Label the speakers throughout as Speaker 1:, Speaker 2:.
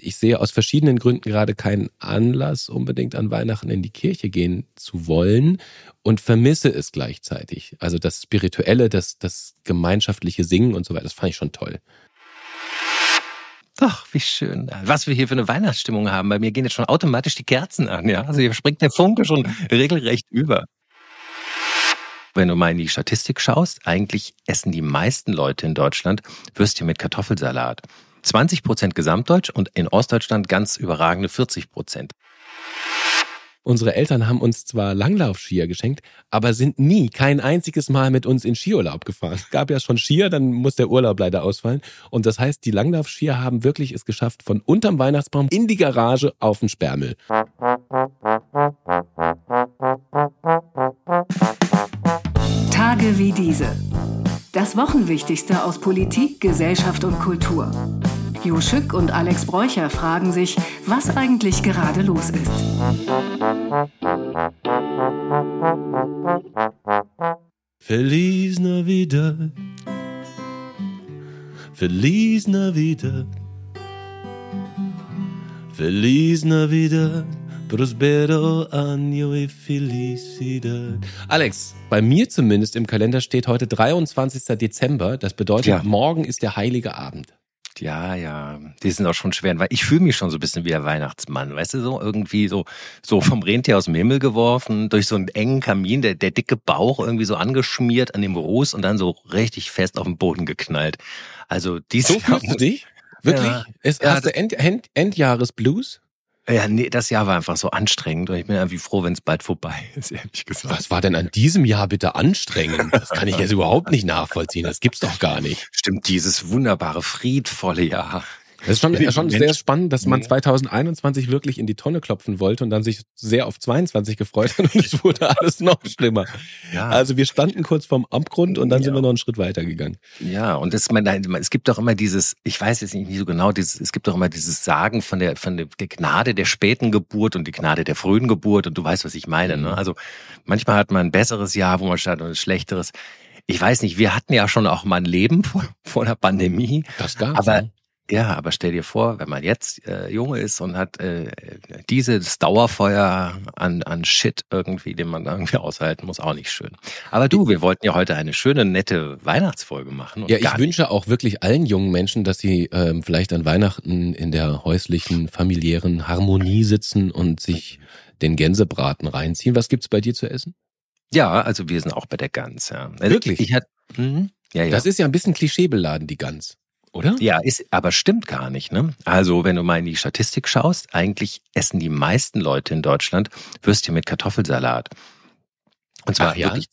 Speaker 1: ich sehe aus verschiedenen Gründen gerade keinen Anlass, unbedingt an Weihnachten in die Kirche gehen zu wollen und vermisse es gleichzeitig. Also das Spirituelle, das, das gemeinschaftliche Singen und so weiter, das fand ich schon toll.
Speaker 2: Ach, wie schön. Was wir hier für eine Weihnachtsstimmung haben. Bei mir gehen jetzt schon automatisch die Kerzen an, ja. Also hier springt der Funke schon regelrecht über. Wenn du mal in die Statistik schaust, eigentlich essen die meisten Leute in Deutschland Würstchen mit Kartoffelsalat. 20 Prozent Gesamtdeutsch und in Ostdeutschland ganz überragende 40 Prozent.
Speaker 1: Unsere Eltern haben uns zwar Langlaufskier geschenkt, aber sind nie, kein einziges Mal mit uns in Skiurlaub gefahren. Gab ja schon Skier, dann muss der Urlaub leider ausfallen. Und das heißt, die Langlaufskier haben wirklich es geschafft, von unterm Weihnachtsbaum in die Garage auf den Sperrmüll.
Speaker 3: Tage wie diese. Das Wochenwichtigste aus Politik, Gesellschaft und Kultur. Jo Schück und Alex Bräucher fragen sich, was eigentlich gerade los ist.
Speaker 1: Feliz Navidad. Feliz Navidad. Feliz Navidad. Prospero año y felicidad. Alex, bei mir zumindest im Kalender steht heute 23. Dezember. Das bedeutet, ja. morgen ist der heilige Abend.
Speaker 2: Ja, ja, die sind auch schon schwer, weil ich fühle mich schon so ein bisschen wie der Weihnachtsmann, weißt du, so irgendwie so, so vom Rentier aus dem Himmel geworfen, durch so einen engen Kamin, der, der dicke Bauch irgendwie so angeschmiert an dem Ruß und dann so richtig fest auf den Boden geknallt. Also
Speaker 1: dieses So fühlst du dich? Wirklich? Ja, ist, ja, hast du End, End, Endjahresblues?
Speaker 2: Ja, nee, das Jahr war einfach so anstrengend und ich bin irgendwie froh, wenn es bald vorbei ist, ehrlich gesagt.
Speaker 1: Was war denn an diesem Jahr bitte anstrengend? Das kann ich jetzt überhaupt nicht nachvollziehen. Das gibt's doch gar nicht.
Speaker 2: Stimmt, dieses wunderbare, friedvolle Jahr.
Speaker 1: Das ist schon, schon sehr spannend, dass man 2021 wirklich in die Tonne klopfen wollte und dann sich sehr auf 22 gefreut hat und es wurde alles noch schlimmer. Ja. Also wir standen kurz vorm Abgrund und dann ja. sind wir noch einen Schritt weiter gegangen.
Speaker 2: Ja, und es, man, es gibt doch immer dieses, ich weiß jetzt nicht so genau, dieses, es gibt doch immer dieses Sagen von der, von der Gnade der späten Geburt und die Gnade der frühen Geburt und du weißt, was ich meine. Ne? Mhm. Also manchmal hat man ein besseres Jahr, wo man statt und ein schlechteres ich weiß nicht, wir hatten ja schon auch mal ein Leben vor, vor der Pandemie.
Speaker 1: Das gab's.
Speaker 2: Aber, ja. Ja, aber stell dir vor, wenn man jetzt äh, Junge ist und hat äh, dieses Dauerfeuer an, an Shit irgendwie, den man irgendwie aushalten muss, auch nicht schön. Aber du, wir wollten ja heute eine schöne, nette Weihnachtsfolge machen.
Speaker 1: ja, ich wünsche auch wirklich allen jungen Menschen, dass sie ähm, vielleicht an Weihnachten in der häuslichen, familiären Harmonie sitzen und sich den Gänsebraten reinziehen. Was gibt's bei dir zu essen?
Speaker 2: Ja, also wir sind auch bei der Gans, ja.
Speaker 1: Also wirklich?
Speaker 2: Ich, ich hat,
Speaker 1: mh, ja, ja. Das ist ja ein bisschen klischeebeladen, die Gans. Oder?
Speaker 2: Ja, ist, aber stimmt gar nicht. Ne? Also, wenn du mal in die Statistik schaust, eigentlich essen die meisten Leute in Deutschland Würstchen mit Kartoffelsalat. Und zwar Ach, ja? wirklich,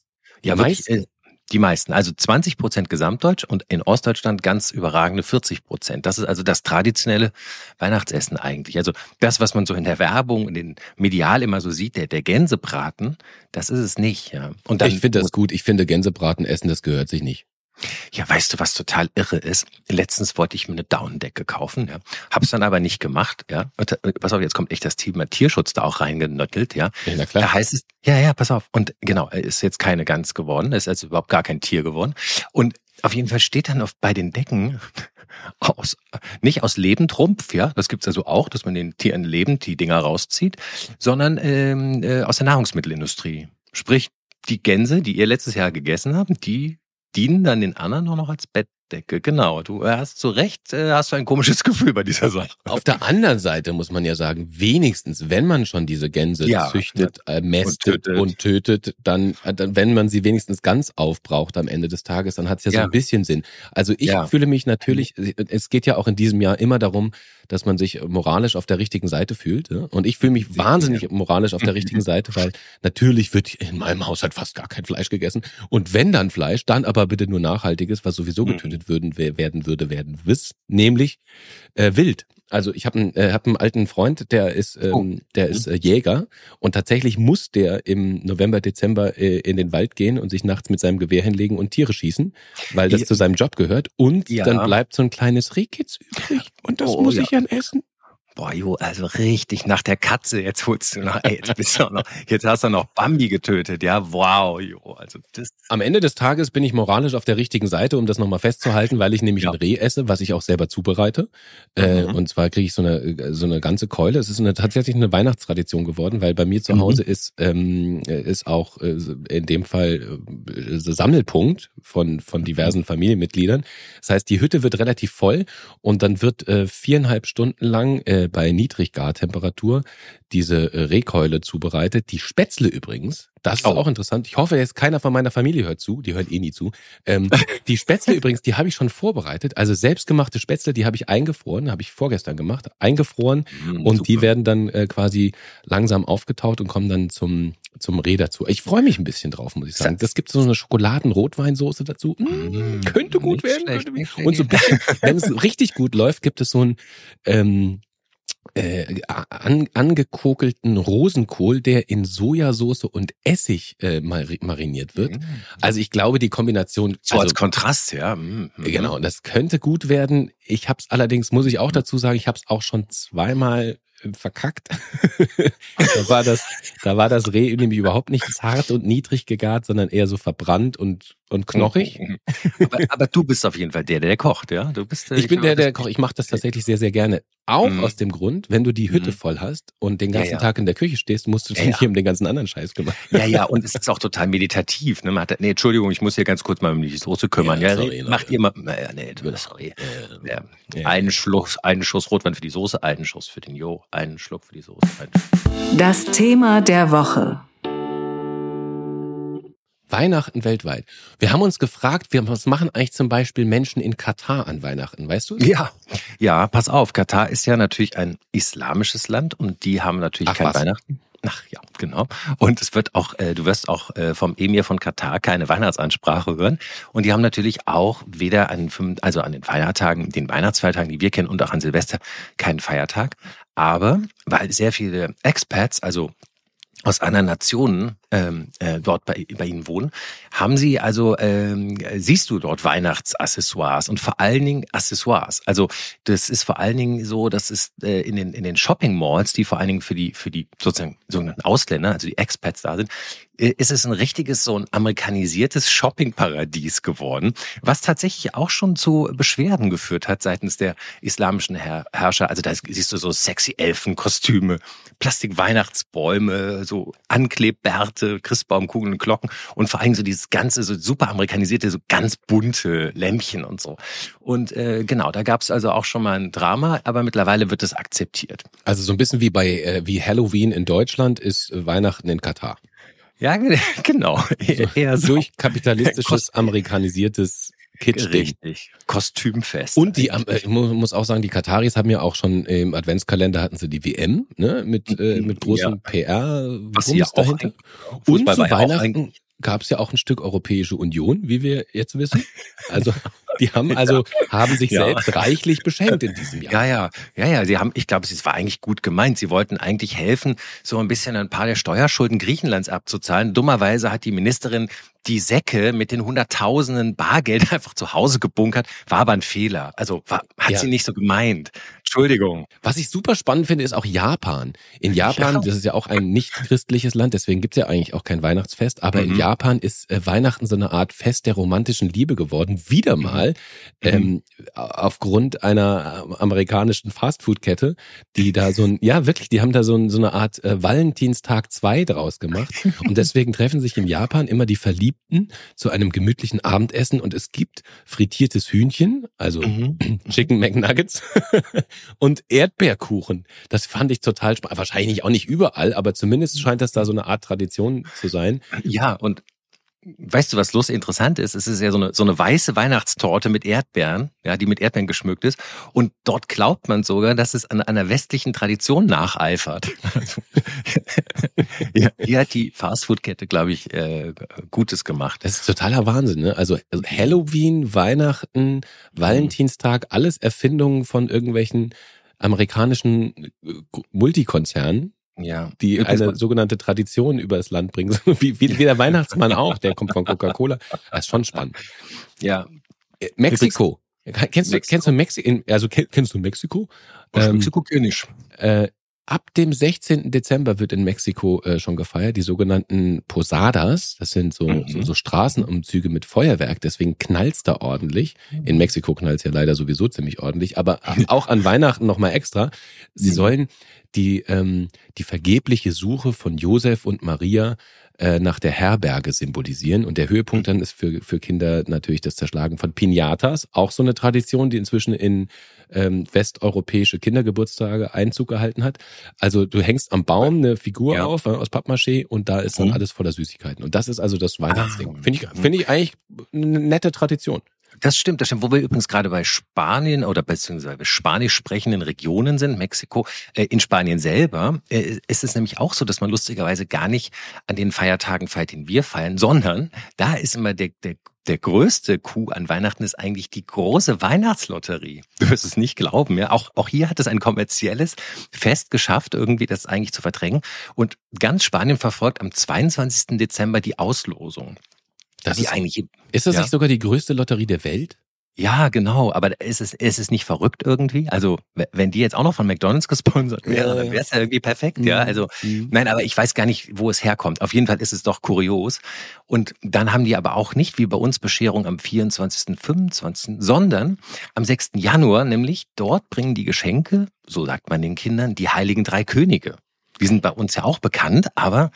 Speaker 2: ja, wirklich, äh, die meisten. Also 20 Prozent Gesamtdeutsch und in Ostdeutschland ganz überragende 40 Prozent. Das ist also das traditionelle Weihnachtsessen eigentlich. Also das, was man so in der Werbung, in den Medial immer so sieht, der, der Gänsebraten, das ist es nicht. Ja.
Speaker 1: Und dann, ich finde das gut. Ich finde Gänsebraten essen, das gehört sich nicht.
Speaker 2: Ja, weißt du, was total irre ist? Letztens wollte ich mir eine Daunendecke kaufen, ja. Hab's dann aber nicht gemacht, ja. Äh, pass auf, jetzt kommt echt das Thema Tierschutz da auch reingenöttelt, ja. ja na klar. Da heißt es, ja, ja, pass auf. Und genau, ist jetzt keine Gans geworden, ist also überhaupt gar kein Tier geworden. Und auf jeden Fall steht dann oft bei den Decken aus, nicht aus Lebendrumpf, ja, das gibt's also auch, dass man den Tieren lebend die Dinger rauszieht, sondern ähm, äh, aus der Nahrungsmittelindustrie. Sprich, die Gänse, die ihr letztes Jahr gegessen habt, die dienen dann den anderen auch noch als Bettdecke. Genau, du hast zu Recht, äh, hast du ein komisches Gefühl bei dieser Sache.
Speaker 1: Auf der anderen Seite muss man ja sagen, wenigstens, wenn man schon diese Gänse ja, züchtet, äh, mästet und tötet, und tötet dann, äh, dann, wenn man sie wenigstens ganz aufbraucht am Ende des Tages, dann hat es ja, ja, so ein bisschen Sinn. Also ich ja. fühle mich natürlich, es geht ja auch in diesem Jahr immer darum, dass man sich moralisch auf der richtigen Seite fühlt. Und ich fühle mich wahnsinnig moralisch auf der richtigen Seite, weil natürlich wird in meinem Haushalt fast gar kein Fleisch gegessen. Und wenn dann Fleisch, dann aber bitte nur nachhaltiges, was sowieso mhm. getötet würden, werden würde, werden wiss, nämlich äh, wild. Also ich habe einen, äh, hab einen alten Freund, der ist, ähm, oh. der ist äh, Jäger und tatsächlich muss der im November, Dezember äh, in den Wald gehen und sich nachts mit seinem Gewehr hinlegen und Tiere schießen, weil das ja. zu seinem Job gehört. Und dann bleibt so ein kleines Rehkitz übrig und das oh, muss ja. ich dann essen.
Speaker 2: Boah, Jo, also richtig nach der Katze. Jetzt holst du noch, ey, jetzt bist du auch noch, jetzt hast du noch Bambi getötet. Ja, wow, Jo. Also
Speaker 1: das. Am Ende des Tages bin ich moralisch auf der richtigen Seite, um das nochmal festzuhalten, weil ich nämlich ja. ein Reh esse, was ich auch selber zubereite. Äh, mhm. Äh, und zwar kriege ich so eine, so eine ganze Keule. Es ist eine, tatsächlich eine Weihnachtstradition geworden, weil bei mir zu mhm. Hause mhm. ist, ähm, ist auch äh, in dem Fall äh, Sammelpunkt von, von diversen Familienmitgliedern. Das heißt, die Hütte wird relativ voll und dann wird äh, viereinhalb Stunden lang bei Niedriggartemperatur diese äh, Rehkeule zubereitet. Die Spätzle übrigens, das ist oh. auch interessant. Ich hoffe, jetzt keiner von meiner Familie hört zu. Die hören eh nie zu. Ähm, die Spätzle übrigens, die habe ich schon vorbereitet. Also selbstgemachte Spätzle, die habe ich eingefroren, habe ich vorgestern gemacht, eingefroren mm, und super. die werden dann äh, quasi langsam aufgetaut und kommen dann zum zum Reh dazu. Ich freue mich ein bisschen drauf, muss ich sagen. Das gibt so eine Schokoladen-Rotweinsoße dazu. Mm, könnte gut werden. Könnte und so ein bisschen, wenn es richtig gut läuft, gibt es so ein ähm, äh, an, angekokelten Rosenkohl, der in Sojasauce und Essig äh, mariniert wird. Mm. Also ich glaube, die Kombination
Speaker 2: so
Speaker 1: also,
Speaker 2: als Kontrast, ja. Mm.
Speaker 1: Genau, das könnte gut werden. Ich habe es allerdings, muss ich auch dazu sagen, ich habe es auch schon zweimal verkackt. da war das, da war das Reh nämlich überhaupt nicht hart und niedrig gegart, sondern eher so verbrannt und und knochig.
Speaker 2: aber, aber, du bist auf jeden Fall der, der kocht, ja? Du bist.
Speaker 1: Äh, ich, ich bin der, der kocht. Ich mache das tatsächlich sehr, sehr gerne. Auch mhm. aus dem Grund, wenn du die Hütte mhm. voll hast und den ganzen ja, ja. Tag in der Küche stehst, musst du dich ja, nicht um den ganzen anderen Scheiß kümmern.
Speaker 2: Ja, ja, und es ist auch total meditativ. Ne? Man hat, nee, Entschuldigung, ich muss hier ganz kurz mal um die Soße kümmern. Ja, sorry, macht ihr mal. Naja, nee, sorry. Ja, Einen Schluss, einen Schuss Rotwein für die Soße, einen Schuss für den Jo, einen Schluck für die Soße.
Speaker 3: Das Thema der Woche.
Speaker 1: Weihnachten weltweit. Wir haben uns gefragt, was machen eigentlich zum Beispiel Menschen in Katar an Weihnachten, weißt du?
Speaker 2: Ja, ja, pass auf. Katar ist ja natürlich ein islamisches Land und die haben natürlich Ach, kein was? Weihnachten. Ach ja, genau. Und es wird auch, äh, du wirst auch äh, vom Emir von Katar keine Weihnachtsansprache hören. Und die haben natürlich auch weder an, also an den Feiertagen, den Weihnachtsfeiertagen, die wir kennen, und auch an Silvester keinen Feiertag. Aber weil sehr viele Expats, also aus anderen Nationen ähm, äh, dort bei, bei Ihnen wohnen, haben Sie also, ähm, siehst du dort Weihnachtsaccessoires und vor allen Dingen Accessoires. Also das ist vor allen Dingen so, dass es äh, in den in den Shopping Malls, die vor allen Dingen für die für die sozusagen sogenannten Ausländer, also die Expats da sind, ist es ein richtiges so ein amerikanisiertes Shoppingparadies geworden, was tatsächlich auch schon zu Beschwerden geführt hat seitens der islamischen Herr Herrscher. Also da siehst du so sexy Elfenkostüme, Plastik-Weihnachtsbäume, so Anklebbärte, Christbaumkugeln, Glocken und vor allem so dieses ganze so super amerikanisierte, so ganz bunte Lämpchen und so. Und äh, genau, da gab es also auch schon mal ein Drama, aber mittlerweile wird es akzeptiert.
Speaker 1: Also so ein bisschen wie bei äh, wie Halloween in Deutschland ist Weihnachten in Katar.
Speaker 2: Ja, genau.
Speaker 1: So, Eher so. Durch kapitalistisches, amerikanisiertes Kitsch.
Speaker 2: Richtig. Kostümfest.
Speaker 1: Und die, äh, ich muss auch sagen, die Kataris haben ja auch schon im Adventskalender hatten sie die WM, ne, mit, äh, mit großem ja. PR.
Speaker 2: Was ja dahinter.
Speaker 1: Und zu Weihnachten gab es ja auch ein Stück Europäische Union, wie wir jetzt wissen. Also die haben also haben sich ja. selbst reichlich beschenkt in diesem Jahr.
Speaker 2: Ja, ja, ja, ja. Sie haben, ich glaube, es war eigentlich gut gemeint. Sie wollten eigentlich helfen, so ein bisschen ein paar der Steuerschulden Griechenlands abzuzahlen. Dummerweise hat die Ministerin die Säcke mit den Hunderttausenden Bargeld einfach zu Hause gebunkert, war aber ein Fehler. Also war, hat ja. sie nicht so gemeint. Entschuldigung.
Speaker 1: Was ich super spannend finde, ist auch Japan. In Japan, ja. das ist ja auch ein nicht christliches Land, deswegen gibt's ja eigentlich auch kein Weihnachtsfest, aber mhm. in Japan ist äh, Weihnachten so eine Art Fest der romantischen Liebe geworden. Wieder mhm. mal. Mhm. Ähm, aufgrund einer äh, amerikanischen Fastfood-Kette, die da so ein, ja wirklich, die haben da so, ein, so eine Art äh, Valentinstag 2 draus gemacht. Und deswegen treffen sich in Japan immer die Verliebten zu einem gemütlichen Abendessen und es gibt frittiertes Hühnchen, also mhm. Chicken McNuggets und Erdbeerkuchen. Das fand ich total spannend. Wahrscheinlich auch nicht überall, aber zumindest scheint das da so eine Art Tradition zu sein.
Speaker 2: Ja, und weißt du, was los interessant ist? Es ist ja so eine, so eine weiße Weihnachtstorte mit Erdbeeren, ja, die mit Erdbeeren geschmückt ist. Und dort glaubt man sogar, dass es an einer westlichen Tradition nacheifert. ja, hier hat die Fastfood-Kette, glaube ich, äh, Gutes gemacht.
Speaker 1: Das ist totaler Wahnsinn, ne? Also, also Halloween, Weihnachten, Valentinstag, alles Erfindungen von irgendwelchen amerikanischen äh, Multikonzernen
Speaker 2: ja.
Speaker 1: die eine sogenannte Tradition über das Land bringen. Wie, wie, wie der Weihnachtsmann auch, der kommt von Coca-Cola. Das ist schon spannend.
Speaker 2: Ja.
Speaker 1: Äh, Mexiko. Kennst du, kennst du Mexiko? Also kennst du Mexiko?
Speaker 2: Ähm, Mexiko kenne ich.
Speaker 1: Äh, ab dem 16. Dezember wird in Mexiko äh, schon gefeiert, die sogenannten Posadas. Das sind so, mhm. so, so Straßenumzüge mit Feuerwerk, deswegen knallt's da ordentlich. In Mexiko knallt's ja leider sowieso ziemlich ordentlich, aber auch an Weihnachten nochmal extra. Sie mhm. sollen die, ähm, die vergebliche Suche von Josef und Maria äh, nach der Herberge symbolisieren. Und der Höhepunkt dann ist für, für Kinder natürlich das Zerschlagen von Pinatas, auch so eine Tradition, die inzwischen in ähm, westeuropäische Kindergeburtstage Einzug gehalten hat. Also du hängst am Baum eine Figur ja. auf äh, aus Pappmaché und da ist dann mhm. alles voller Süßigkeiten. Und das ist also das Weihnachtsding. Ah. Finde ich, finde ich eigentlich eine nette Tradition.
Speaker 2: Das stimmt, das stimmt. Wo wir übrigens gerade bei Spanien oder beziehungsweise spanisch sprechenden Regionen sind, Mexiko, äh, in Spanien selber äh, ist es nämlich auch so, dass man lustigerweise gar nicht an den Feiertagen feiert, den wir feiern, sondern da ist immer der, der der größte Coup an Weihnachten ist eigentlich die große Weihnachtslotterie. Du wirst es nicht glauben, ja. Auch, auch hier hat es ein kommerzielles Fest geschafft, irgendwie das eigentlich zu verdrängen. Und ganz Spanien verfolgt am 22. Dezember die Auslosung.
Speaker 1: Das ist, eigentlich, ist das ja. nicht sogar die größte Lotterie der Welt?
Speaker 2: Ja, genau, aber ist es, ist es nicht verrückt irgendwie? Also, wenn die jetzt auch noch von McDonalds gesponsert wäre, ja. dann wäre es ja irgendwie perfekt, mhm. ja. Also, mhm. nein, aber ich weiß gar nicht, wo es herkommt. Auf jeden Fall ist es doch kurios. Und dann haben die aber auch nicht wie bei uns Bescherung am 24., 25., sondern am 6. Januar, nämlich dort bringen die Geschenke, so sagt man den Kindern, die heiligen drei Könige. Die sind bei uns ja auch bekannt, aber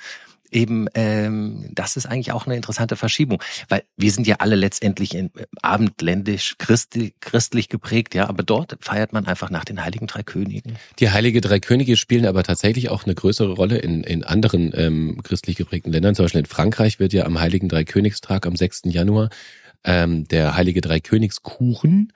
Speaker 2: eben, ähm, das ist eigentlich auch eine interessante Verschiebung, weil wir sind ja alle letztendlich in, äh, abendländisch christlich, christlich geprägt, ja, aber dort feiert man einfach nach den Heiligen Drei Königen.
Speaker 1: Die Heilige Drei Könige spielen aber tatsächlich auch eine größere Rolle in, in anderen ähm, christlich geprägten Ländern. Zum Beispiel in Frankreich wird ja am Heiligen Dreikönigstag am 6. Januar ähm, der Heilige Dreikönigskuchen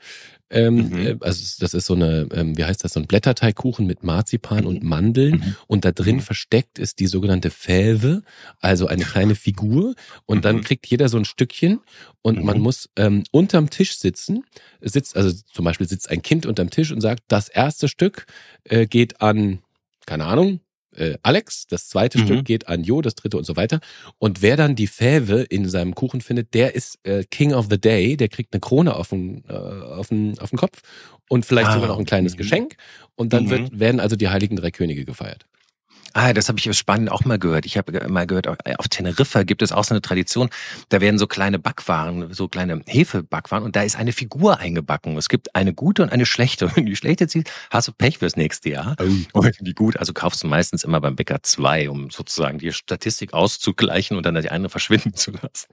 Speaker 1: ähm, mhm. Äh, also das ist so eine, ähm, wie heißt das, so ein Blätterteigkuchen mit Marzipan und Mandeln mhm. und da drin mhm. versteckt ist die sogenannte Fäve, also eine kleine Figur und dann mhm. kriegt jeder so ein Stückchen und man mhm. muss ähm, unterm Tisch sitzen, sitzt, also zum Beispiel sitzt ein Kind unterm Tisch und sagt, das erste Stück äh, geht an, keine Ahnung, äh, Alex, das zweite mhm. Stück geht an Jo, das dritte und so weiter. Und wer dann die Fäve in seinem Kuchen findet, der ist äh, King of the Day, der kriegt eine Krone auf den, äh, auf den, auf den Kopf und vielleicht ah. sogar noch ein kleines mhm. Geschenk. Und dann mhm. wird, werden also die Heiligen Drei Könige gefeiert.
Speaker 2: Ah, das habe ich aus Spanien auch mal gehört. Ich habe mal gehört, auf Teneriffa gibt es auch so eine Tradition, da werden so kleine Backwaren, so kleine Hefebackwaren und da ist eine Figur eingebacken. Es gibt eine gute und eine schlechte. Und die schlechte ziehst, hast du Pech fürs nächste Jahr. Und die gut, also kaufst du meistens immer beim Bäcker zwei, um sozusagen die Statistik auszugleichen und dann die eine verschwinden zu lassen.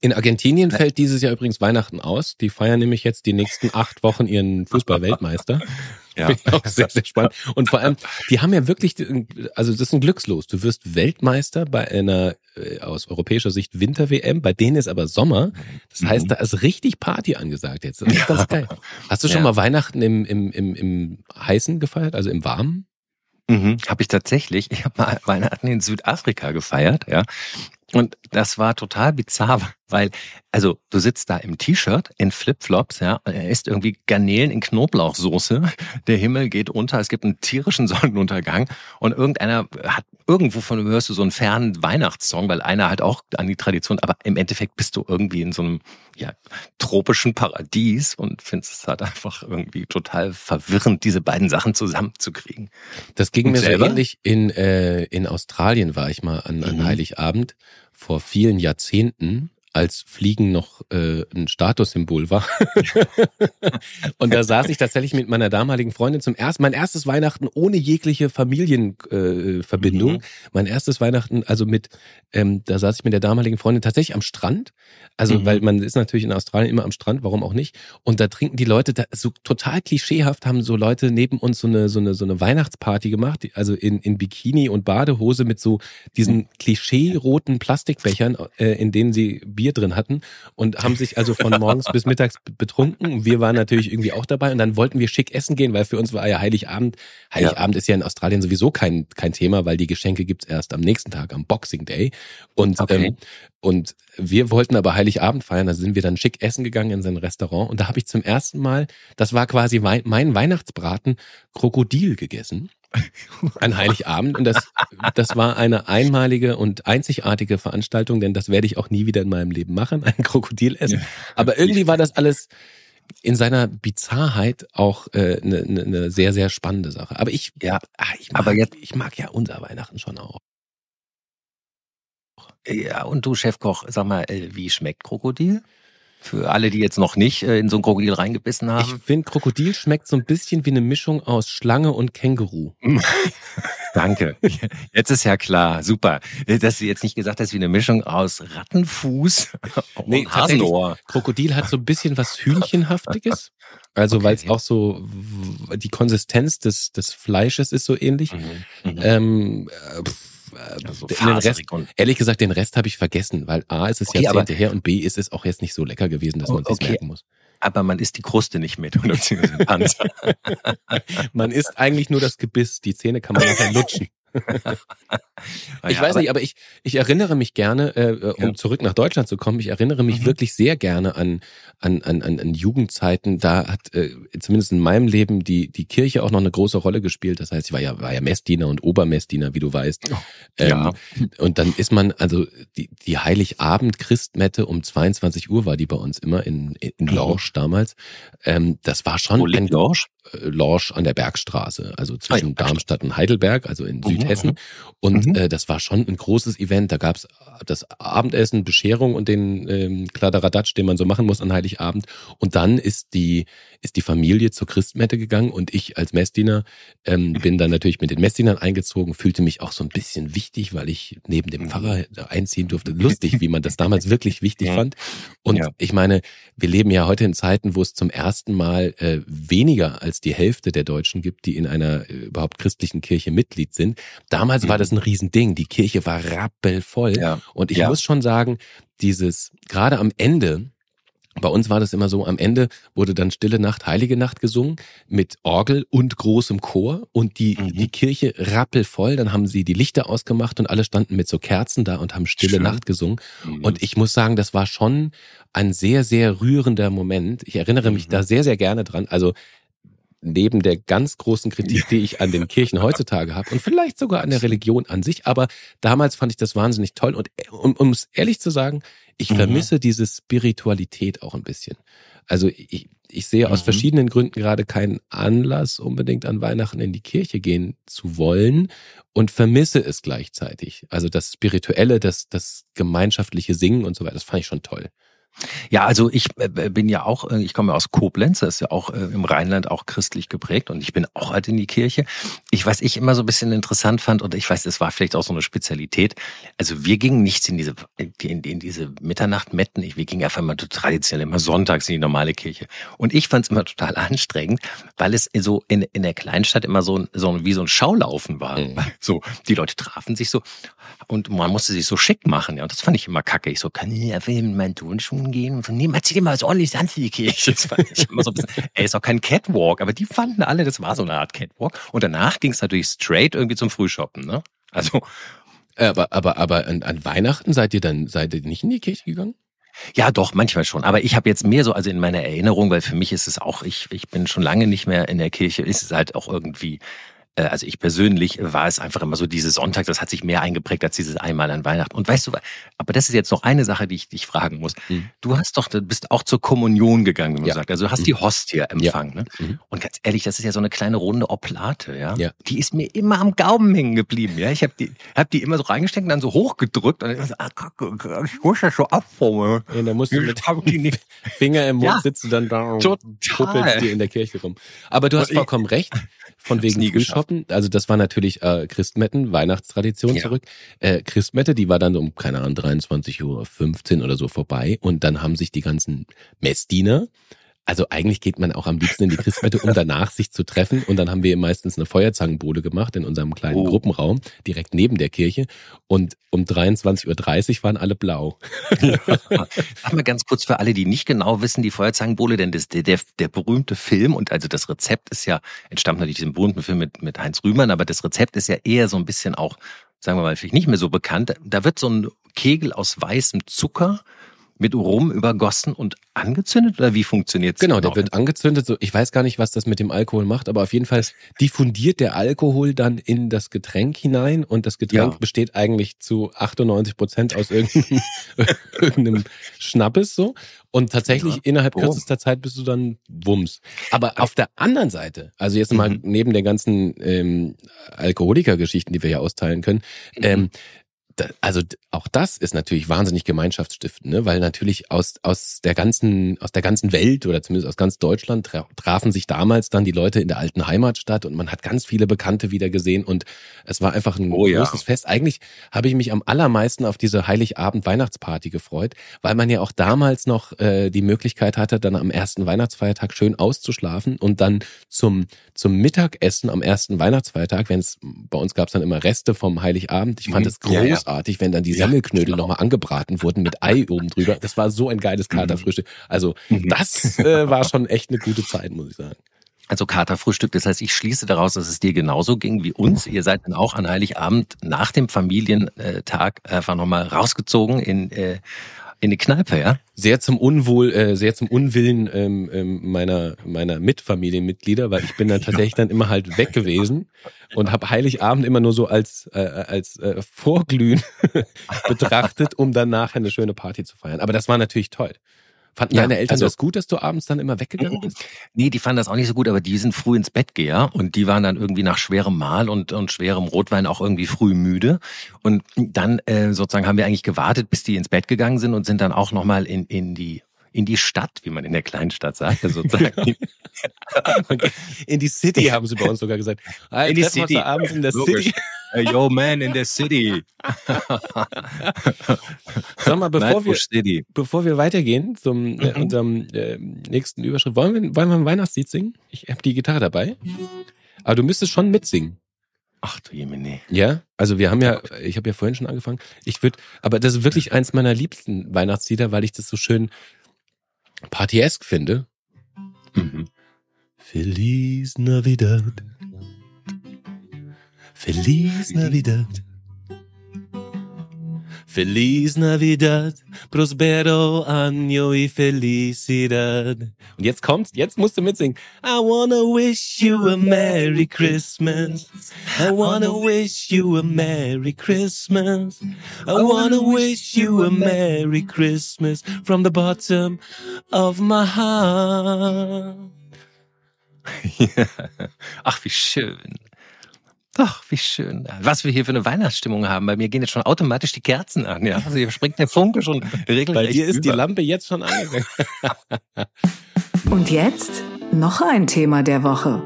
Speaker 1: In Argentinien fällt dieses Jahr übrigens Weihnachten aus. Die feiern nämlich jetzt die nächsten acht Wochen ihren Fußball-Weltmeister. Ja. auch sehr, sehr spannend. Und vor allem, die haben ja wirklich, also das ist ein Glückslos. Du wirst Weltmeister bei einer äh, aus europäischer Sicht Winter-WM, bei denen ist aber Sommer. Das heißt, mhm. da ist richtig Party angesagt jetzt. Das ist ganz geil. Hast du schon ja. mal Weihnachten im, im, im, im Heißen gefeiert, also im Warmen?
Speaker 2: Mhm, habe ich tatsächlich. Ich habe mal Weihnachten in Südafrika gefeiert, ja. Und das war total bizarr, weil, also du sitzt da im T-Shirt, in Flipflops, ja, er isst irgendwie Garnelen in Knoblauchsoße, der Himmel geht unter, es gibt einen tierischen Sonnenuntergang und irgendeiner hat irgendwo von hörst du so einen fernen Weihnachtssong, weil einer halt auch an die Tradition, aber im Endeffekt bist du irgendwie in so einem ja, tropischen Paradies und findest es halt einfach irgendwie total verwirrend, diese beiden Sachen zusammenzukriegen.
Speaker 1: Das ging und mir selber? so ähnlich in, äh, in Australien war ich mal an, an mhm. Heiligabend vor vielen Jahrzehnten als Fliegen noch äh, ein Statussymbol war. und da saß ich tatsächlich mit meiner damaligen Freundin zum ersten, mein erstes Weihnachten ohne jegliche Familienverbindung. Äh, mhm. Mein erstes Weihnachten, also mit, ähm, da saß ich mit der damaligen Freundin tatsächlich am Strand. Also, mhm. weil man ist natürlich in Australien immer am Strand, warum auch nicht? Und da trinken die Leute, da, so total klischeehaft haben so Leute neben uns so eine, so eine, so eine Weihnachtsparty gemacht, also in, in Bikini und Badehose mit so diesen klischee-roten Plastikbechern, äh, in denen sie Bier drin hatten und haben sich also von morgens bis mittags betrunken. Wir waren natürlich irgendwie auch dabei und dann wollten wir schick essen gehen, weil für uns war ja Heiligabend. Heiligabend ja. ist ja in Australien sowieso kein, kein Thema, weil die Geschenke gibt's erst am nächsten Tag, am Boxing Day. Und, okay. ähm, und wir wollten aber Heiligabend feiern, da sind wir dann schick essen gegangen in sein Restaurant und da habe ich zum ersten Mal, das war quasi mein Weihnachtsbraten, Krokodil gegessen an Heiligabend. Und das, das war eine einmalige und einzigartige Veranstaltung, denn das werde ich auch nie wieder in meinem Leben machen, ein Krokodil essen. Aber irgendwie war das alles, in seiner Bizarrheit auch eine äh, ne, ne, ne sehr, sehr spannende Sache. Aber ich, ja, ach, ich, mag, aber jetzt, ich mag ja unser Weihnachten schon auch.
Speaker 2: Ja, und du, Chefkoch, sag mal, äh, wie schmeckt Krokodil? Für alle, die jetzt noch nicht äh, in so ein Krokodil reingebissen haben.
Speaker 1: Ich finde, Krokodil schmeckt so ein bisschen wie eine Mischung aus Schlange und Känguru.
Speaker 2: Danke. Jetzt ist ja klar. Super. Dass du jetzt nicht gesagt hast, wie eine Mischung aus Rattenfuß
Speaker 1: und nee, Hasenohr. Krokodil hat so ein bisschen was Hühnchenhaftiges. Also okay. weil es auch so die Konsistenz des, des Fleisches ist so ähnlich. Mhm. Mhm. Ähm, pff, also den Rest, ehrlich gesagt, den Rest habe ich vergessen, weil A ist es okay, Jahrzehnte her und B ist es auch jetzt nicht so lecker gewesen, dass man es okay. merken muss.
Speaker 2: Aber man isst die Kruste nicht mit, oder beziehungsweise Panzer.
Speaker 1: man isst eigentlich nur das Gebiss, die Zähne kann man nachher lutschen. ich ja, weiß nicht, aber ich, ich erinnere mich gerne, äh, äh, um ja. zurück nach Deutschland zu kommen, ich erinnere mich mhm. wirklich sehr gerne an, an, an, an Jugendzeiten. Da hat äh, zumindest in meinem Leben die, die Kirche auch noch eine große Rolle gespielt. Das heißt, ich war ja, war ja Messdiener und Obermessdiener, wie du weißt. Oh, ähm, ja. Und dann ist man, also die, die Heiligabend-Christmette um 22 Uhr war die bei uns immer in, in Lorsch damals. Ähm, das war schon.
Speaker 2: Wo liegt Lorsch?
Speaker 1: Äh, Lorsch an der Bergstraße, also zwischen Darmstadt und Heidelberg, also in mhm, Südhessen. Mhm. Und mhm. äh, das war schon ein großes Event. Da gab's das Abendessen, Bescherung und den ähm, Kladderadatsch, den man so machen muss an Heiligabend. Und dann ist die ist die Familie zur Christmette gegangen und ich als Messdiener ähm, bin dann natürlich mit den Messdienern eingezogen, fühlte mich auch so ein bisschen wichtig, weil ich neben dem Pfarrer einziehen durfte. Lustig, wie man das damals wirklich wichtig fand. Und ja. ich meine, wir leben ja heute in Zeiten, wo es zum ersten Mal äh, weniger als die Hälfte der Deutschen gibt, die in einer äh, überhaupt christlichen Kirche Mitglied sind. Damals mhm. war das ein Riesending. Die Kirche war rappelvoll. Ja. Und ich ja. muss schon sagen, dieses, gerade am Ende, bei uns war das immer so, am Ende wurde dann Stille Nacht, Heilige Nacht gesungen mit Orgel und großem Chor und die, mhm. die Kirche rappelvoll. Dann haben sie die Lichter ausgemacht und alle standen mit so Kerzen da und haben Stille Schön. Nacht gesungen. Mhm. Und ich muss sagen, das war schon ein sehr, sehr rührender Moment. Ich erinnere mich mhm. da sehr, sehr gerne dran. Also neben der ganz großen Kritik, die ich an den Kirchen heutzutage habe und vielleicht sogar an der Religion an sich, aber damals fand ich das wahnsinnig toll und um es ehrlich zu sagen, ich mhm. vermisse diese Spiritualität auch ein bisschen. Also ich, ich sehe aus mhm. verschiedenen Gründen gerade keinen Anlass, unbedingt an Weihnachten in die Kirche gehen zu wollen und vermisse es gleichzeitig. Also das Spirituelle, das, das gemeinschaftliche Singen und so weiter, das fand ich schon toll.
Speaker 2: Ja, also ich äh, bin ja auch, äh, ich komme aus Koblenz, das ist ja auch äh, im Rheinland auch christlich geprägt und ich bin auch halt in die Kirche. Ich weiß, ich immer so ein bisschen interessant fand und ich weiß, es war vielleicht auch so eine Spezialität. Also wir gingen nichts in diese in, in diese Mitternachtmetten, wir gingen einfach mal traditionell immer sonntags in die normale Kirche und ich fand es immer total anstrengend, weil es so in, in der Kleinstadt immer so, so wie so ein Schaulaufen war. Mhm. So die Leute trafen sich so und man musste sich so schick machen, ja, und das fand ich immer kacke. Ich so, kann ich einfach mit meinen Turnschuhen gehen und so, nee, man zieht immer was ordentlich an für die Kirche. Das fand ich immer so ein bisschen, ey, ist auch kein Catwalk, aber die fanden alle, das war so eine Art Catwalk. Und danach ging es natürlich straight irgendwie zum Frühshoppen, ne? Also.
Speaker 1: Aber, aber, aber an, an Weihnachten seid ihr dann, seid ihr nicht in die Kirche gegangen?
Speaker 2: Ja, doch, manchmal schon. Aber ich habe jetzt mehr so, also in meiner Erinnerung, weil für mich ist es auch, ich, ich bin schon lange nicht mehr in der Kirche, ist es halt auch irgendwie äh, also ich persönlich war es einfach immer so diese Sonntag, das hat sich mehr eingeprägt als dieses einmal an Weihnachten. Und weißt du, aber das ist jetzt noch eine Sache, die ich dich fragen muss. Mhm. Du hast doch, du bist auch zur Kommunion gegangen, wie man ja. sagt. Also du hast mhm. die Hostie empfangen. Ja. Ne? Mhm. Und ganz ehrlich, das ist ja so eine kleine runde Oplate, ja? ja. Die ist mir immer am Gaumen hängen geblieben, ja. Ich habe die, hab die immer so reingesteckt und dann so hochgedrückt und dann so, ah, ich muss das so abformen.
Speaker 1: Ja, dann musst du mit die Finger im Mund ja. sitzen dann da und puppelst dir in der Kirche rum. Aber du hast vollkommen recht. Von wegen Frühshoppen. Also das war natürlich äh, Christmetten, Weihnachtstradition ja. zurück. Äh, Christmette, die war dann um, keine Ahnung, 23.15 Uhr oder so vorbei. Und dann haben sich die ganzen Messdiener also eigentlich geht man auch am liebsten in die Christmette, um danach sich zu treffen. Und dann haben wir meistens eine Feuerzangenbowle gemacht in unserem kleinen oh. Gruppenraum, direkt neben der Kirche. Und um 23.30 Uhr waren alle blau.
Speaker 2: Ja. Sag mal ganz kurz für alle, die nicht genau wissen, die Feuerzangenbowle, denn das, der, der, der berühmte Film und also das Rezept ist ja, entstammt natürlich diesem berühmten Film mit, mit Heinz Rühmann, aber das Rezept ist ja eher so ein bisschen auch, sagen wir mal, vielleicht nicht mehr so bekannt. Da wird so ein Kegel aus weißem Zucker mit Rum übergossen und angezündet oder wie funktioniert's?
Speaker 1: Genau, genau, der wird angezündet. So, ich weiß gar nicht, was das mit dem Alkohol macht, aber auf jeden Fall diffundiert der Alkohol dann in das Getränk hinein und das Getränk ja. besteht eigentlich zu 98 Prozent aus irgendeinem, irgendeinem Schnappes so. Und tatsächlich ja. innerhalb oh. kürzester Zeit bist du dann Wumms. Aber auf der anderen Seite, also jetzt mal mhm. neben den ganzen ähm, Alkoholiker-Geschichten, die wir hier austeilen können, mhm. ähm, also auch das ist natürlich wahnsinnig gemeinschaftsstiftend, ne? weil natürlich aus, aus der ganzen, aus der ganzen Welt oder zumindest aus ganz Deutschland trafen sich damals dann die Leute in der alten Heimatstadt und man hat ganz viele Bekannte wieder gesehen und es war einfach ein oh, großes ja. Fest. Eigentlich habe ich mich am allermeisten auf diese Heiligabend-Weihnachtsparty gefreut, weil man ja auch damals noch äh, die Möglichkeit hatte, dann am ersten Weihnachtsfeiertag schön auszuschlafen und dann zum, zum Mittagessen am ersten Weihnachtsfeiertag, wenn es bei uns gab es dann immer Reste vom Heiligabend. Ich fand es mhm. großartig. Ja, ja großartig, wenn dann die Semmelknödel ja, genau. nochmal angebraten wurden mit Ei oben drüber. Das war so ein geiles mhm. Katerfrühstück. Also mhm. das äh, war schon echt eine gute Zeit, muss ich sagen.
Speaker 2: Also Katerfrühstück, das heißt, ich schließe daraus, dass es dir genauso ging wie uns. Ihr seid dann auch an Heiligabend nach dem Familientag einfach nochmal rausgezogen in äh, in die Kneipe, ja?
Speaker 1: Sehr zum Unwohl, äh, sehr zum Unwillen ähm, ähm, meiner meiner Mitfamilienmitglieder, weil ich bin dann tatsächlich dann immer halt weg gewesen und habe Heiligabend immer nur so als äh, als äh, Vorglühen betrachtet, um dann nachher eine schöne Party zu feiern. Aber das war natürlich toll. Fanden ja, deine Eltern also, das gut, dass du abends dann immer weggegangen bist?
Speaker 2: Nee, die fanden das auch nicht so gut, aber die sind früh ins Bett geher und die waren dann irgendwie nach schwerem Mahl und, und schwerem Rotwein auch irgendwie früh müde. Und dann äh, sozusagen haben wir eigentlich gewartet, bis die ins Bett gegangen sind und sind dann auch nochmal in, in die in die Stadt, wie man in der Kleinstadt sagt, sozusagen.
Speaker 1: in die City haben sie bei uns sogar gesagt.
Speaker 2: Ah, in die City. abends in der Logisch. City. Yo man in the city.
Speaker 1: Sag mal, bevor wir, City. bevor wir weitergehen zum äh, mhm. unserem äh, nächsten Überschritt, wollen wir, wollen wir ein Weihnachtslied singen? Ich habe die Gitarre dabei. Aber du müsstest schon mitsingen.
Speaker 2: Ach du Jemine.
Speaker 1: Ja, also wir haben ja, ich habe ja vorhin schon angefangen. Ich würde, aber das ist wirklich eins meiner liebsten Weihnachtslieder, weil ich das so schön partiesk finde. Mhm. Feliz Navidad. Feliz Navidad. Feliz Navidad, prospero año y felicidad. Und jetzt kommt's, jetzt musst du mitsingen. I wanna wish you a Merry Christmas. I wanna wish you a Merry Christmas. I wanna wish you a Merry Christmas from the bottom of my heart.
Speaker 2: Ach, wie schön. Ach, wie schön. Was wir hier für eine Weihnachtsstimmung haben. Bei mir gehen jetzt schon automatisch die Kerzen an. Ja? Also hier springt der Funke schon regelrecht
Speaker 1: Bei dir ist über. die Lampe jetzt schon angegangen.
Speaker 3: Und jetzt noch ein Thema der Woche.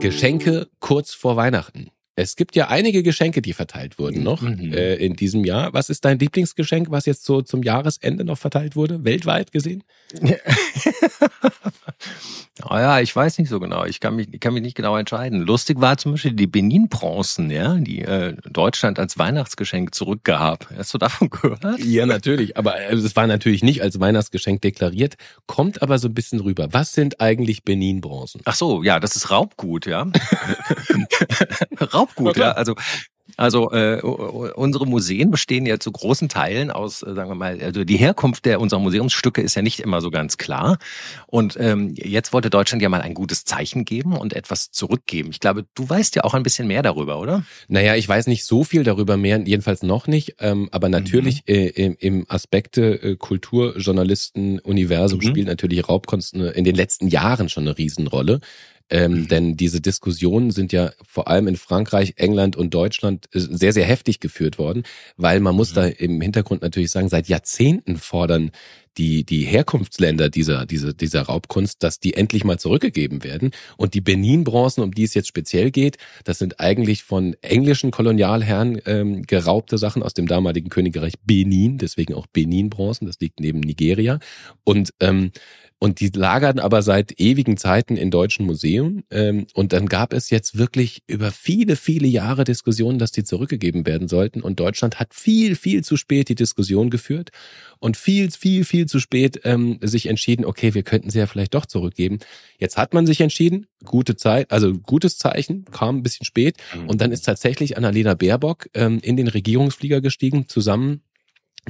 Speaker 1: Geschenke kurz vor Weihnachten. Es gibt ja einige Geschenke, die verteilt wurden noch mhm. äh, in diesem Jahr. Was ist dein Lieblingsgeschenk, was jetzt so zum Jahresende noch verteilt wurde, weltweit gesehen?
Speaker 2: Naja, ich weiß nicht so genau. Ich kann mich, ich kann mich nicht genau entscheiden. Lustig war zum Beispiel die Benin-Bronzen, ja, die äh, Deutschland als Weihnachtsgeschenk zurückgab. Hast du davon gehört?
Speaker 1: Ja, natürlich. Aber äh, es war natürlich nicht als Weihnachtsgeschenk deklariert, kommt aber so ein bisschen rüber. Was sind eigentlich Benin-Bronzen?
Speaker 2: Ach so, ja, das ist Raubgut, ja. Raubgut, okay. ja. Also also äh, unsere Museen bestehen ja zu großen Teilen aus, äh, sagen wir mal, also die Herkunft der unserer Museumsstücke ist ja nicht immer so ganz klar. Und ähm, jetzt wollte Deutschland ja mal ein gutes Zeichen geben und etwas zurückgeben. Ich glaube, du weißt ja auch ein bisschen mehr darüber, oder?
Speaker 1: Naja, ich weiß nicht so viel darüber mehr, jedenfalls noch nicht. Ähm, aber natürlich mhm. äh, im, im Aspekte äh, Kulturjournalisten, Universum mhm. spielt natürlich Raubkunst in den letzten Jahren schon eine Riesenrolle. Ähm, mhm. Denn diese Diskussionen sind ja vor allem in Frankreich, England und Deutschland äh, sehr, sehr heftig geführt worden, weil man muss mhm. da im Hintergrund natürlich sagen, seit Jahrzehnten fordern die, die Herkunftsländer dieser, dieser, dieser Raubkunst, dass die endlich mal zurückgegeben werden. Und die Benin-Bronzen, um die es jetzt speziell geht, das sind eigentlich von englischen Kolonialherren ähm, geraubte Sachen aus dem damaligen Königreich Benin, deswegen auch Benin-Bronzen, das liegt neben Nigeria. Und ähm, und die lagern aber seit ewigen Zeiten in deutschen Museen. Ähm, und dann gab es jetzt wirklich über viele, viele Jahre Diskussionen, dass die zurückgegeben werden sollten. Und Deutschland hat viel, viel zu spät die Diskussion geführt und viel, viel, viel zu spät ähm, sich entschieden, okay, wir könnten sie ja vielleicht doch zurückgeben. Jetzt hat man sich entschieden, gute Zeit, also gutes Zeichen, kam ein bisschen spät. Und dann ist tatsächlich Annalena Baerbock ähm, in den Regierungsflieger gestiegen, zusammen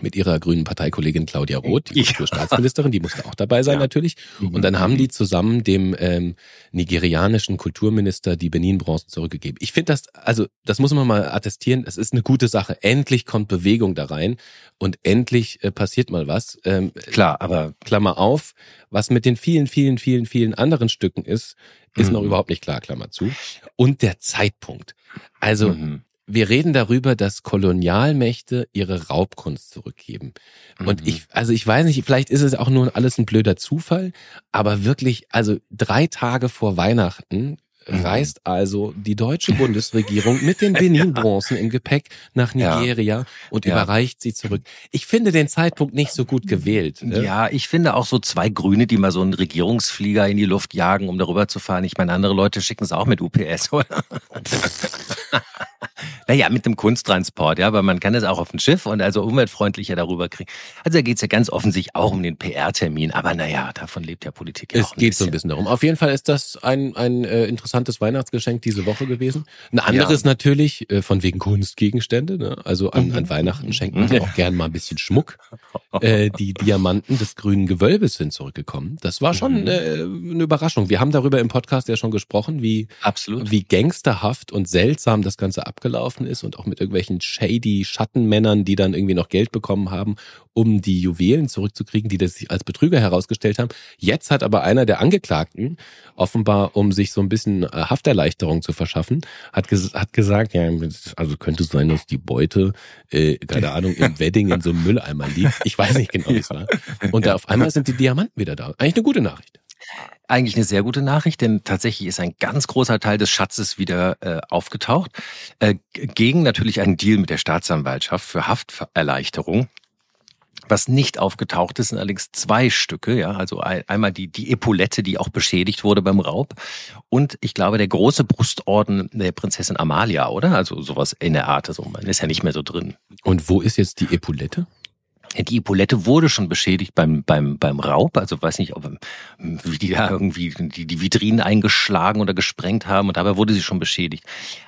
Speaker 1: mit ihrer grünen Parteikollegin Claudia Roth, die ja. Staatsministerin, die musste auch dabei sein ja. natürlich. Mhm. Und dann haben die zusammen dem ähm, nigerianischen Kulturminister die Benin-Bronzen zurückgegeben. Ich finde das, also das muss man mal attestieren, es ist eine gute Sache. Endlich kommt Bewegung da rein und endlich äh, passiert mal was.
Speaker 2: Ähm, Klar, aber
Speaker 1: Klammer auf, was mit den vielen, vielen, vielen, vielen anderen Stücken ist, ist mhm. noch überhaupt nicht klar, Klammer zu. Und der Zeitpunkt. Also mhm wir reden darüber, dass Kolonialmächte ihre Raubkunst zurückgeben. Und mhm. ich, also ich weiß nicht, vielleicht ist es auch nur alles ein blöder Zufall, aber wirklich, also drei Tage vor Weihnachten. Reist also die deutsche Bundesregierung mit den Benin-Bronzen im Gepäck nach Nigeria ja. und ja. überreicht sie zurück. Ich finde den Zeitpunkt nicht so gut gewählt.
Speaker 2: Ne? Ja, ich finde auch so zwei Grüne, die mal so einen Regierungsflieger in die Luft jagen, um darüber zu fahren. Ich meine, andere Leute schicken es auch mit UPS, oder? Naja, mit dem Kunsttransport, ja, aber man kann es auch auf dem Schiff und also umweltfreundlicher darüber kriegen. Also da geht es ja ganz offensichtlich auch um den PR-Termin, aber naja, davon lebt ja Politik
Speaker 1: ja auch. Es geht so ein bisschen darum. Auf jeden Fall ist das ein, ein äh, interessantes Weihnachtsgeschenk diese Woche gewesen. Ein anderes ja. natürlich, äh, von wegen Kunstgegenstände, ne? also an, mhm. an Weihnachten schenkt man auch gern mal ein bisschen Schmuck. Äh, die Diamanten des grünen Gewölbes sind zurückgekommen. Das war schon mhm. äh, eine Überraschung. Wir haben darüber im Podcast ja schon gesprochen, wie,
Speaker 2: Absolut.
Speaker 1: wie gangsterhaft und seltsam das Ganze abgelaufen gelaufen ist und auch mit irgendwelchen shady Schattenmännern, die dann irgendwie noch Geld bekommen haben, um die Juwelen zurückzukriegen, die das sich als Betrüger herausgestellt haben. Jetzt hat aber einer der Angeklagten, offenbar um sich so ein bisschen äh, Hafterleichterung zu verschaffen, hat, ges hat gesagt, ja, also könnte es sein, dass die Beute, äh, keine Ahnung, im Wedding in so einem Mülleimer liegt. Ich weiß nicht genau, wie es war. Und da auf einmal sind die Diamanten wieder da. Eigentlich eine gute Nachricht
Speaker 2: eigentlich eine sehr gute Nachricht, denn tatsächlich ist ein ganz großer Teil des Schatzes wieder äh, aufgetaucht. Äh, gegen natürlich einen Deal mit der Staatsanwaltschaft für Hafterleichterung. Was nicht aufgetaucht ist, sind allerdings zwei Stücke, ja, also einmal die, die Epaulette, die auch beschädigt wurde beim Raub und ich glaube der große Brustorden der Prinzessin Amalia, oder? Also sowas in der Art, also man ist ja nicht mehr so drin.
Speaker 1: Und wo ist jetzt die Epaulette?
Speaker 2: Die Epaulette wurde schon beschädigt beim, beim, beim Raub. Also weiß nicht, ob wie die da irgendwie die, die Vitrinen eingeschlagen oder gesprengt haben und dabei wurde sie schon beschädigt.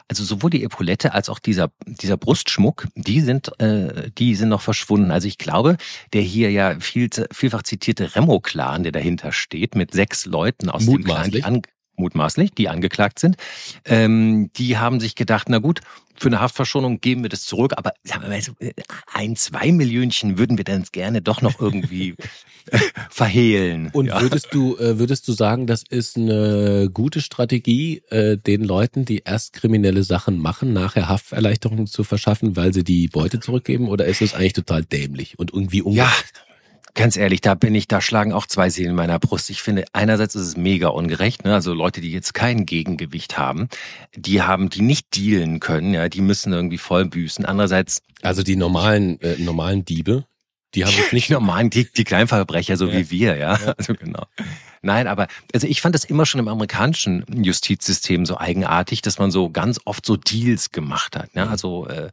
Speaker 2: Also sowohl die Epaulette als auch dieser, dieser Brustschmuck, die sind, äh, die sind noch verschwunden. Also ich glaube, der hier ja viel, vielfach zitierte Remo-Clan, der dahinter steht, mit sechs Leuten aus dem Clan, mutmaßlich, die angeklagt sind, ähm, die haben sich gedacht, na gut, für eine Haftverschonung geben wir das zurück, aber sagen wir mal, so äh, ein, zwei Millionchen würden wir dann gerne doch noch irgendwie verhehlen.
Speaker 1: Und ja. würdest du, äh, würdest du sagen, das ist eine gute Strategie, äh, den Leuten, die erst kriminelle Sachen machen, nachher Hafterleichterungen zu verschaffen, weil sie die Beute zurückgeben? Oder ist es eigentlich total dämlich und irgendwie ungerecht?
Speaker 2: Ja. Ganz ehrlich, da bin ich, da schlagen auch zwei Seelen in meiner Brust. Ich finde, einerseits ist es mega ungerecht, ne? also Leute, die jetzt kein Gegengewicht haben, die haben, die nicht dealen können, ja, die müssen irgendwie voll büßen. Andererseits.
Speaker 1: Also die normalen, äh, normalen Diebe, die haben
Speaker 2: jetzt nicht. Die normalen, die, die Kleinverbrecher, so ja. wie wir, ja. ja. Also genau. Nein, aber also ich fand das immer schon im amerikanischen Justizsystem so eigenartig, dass man so ganz oft so Deals gemacht hat. Ne? Also äh,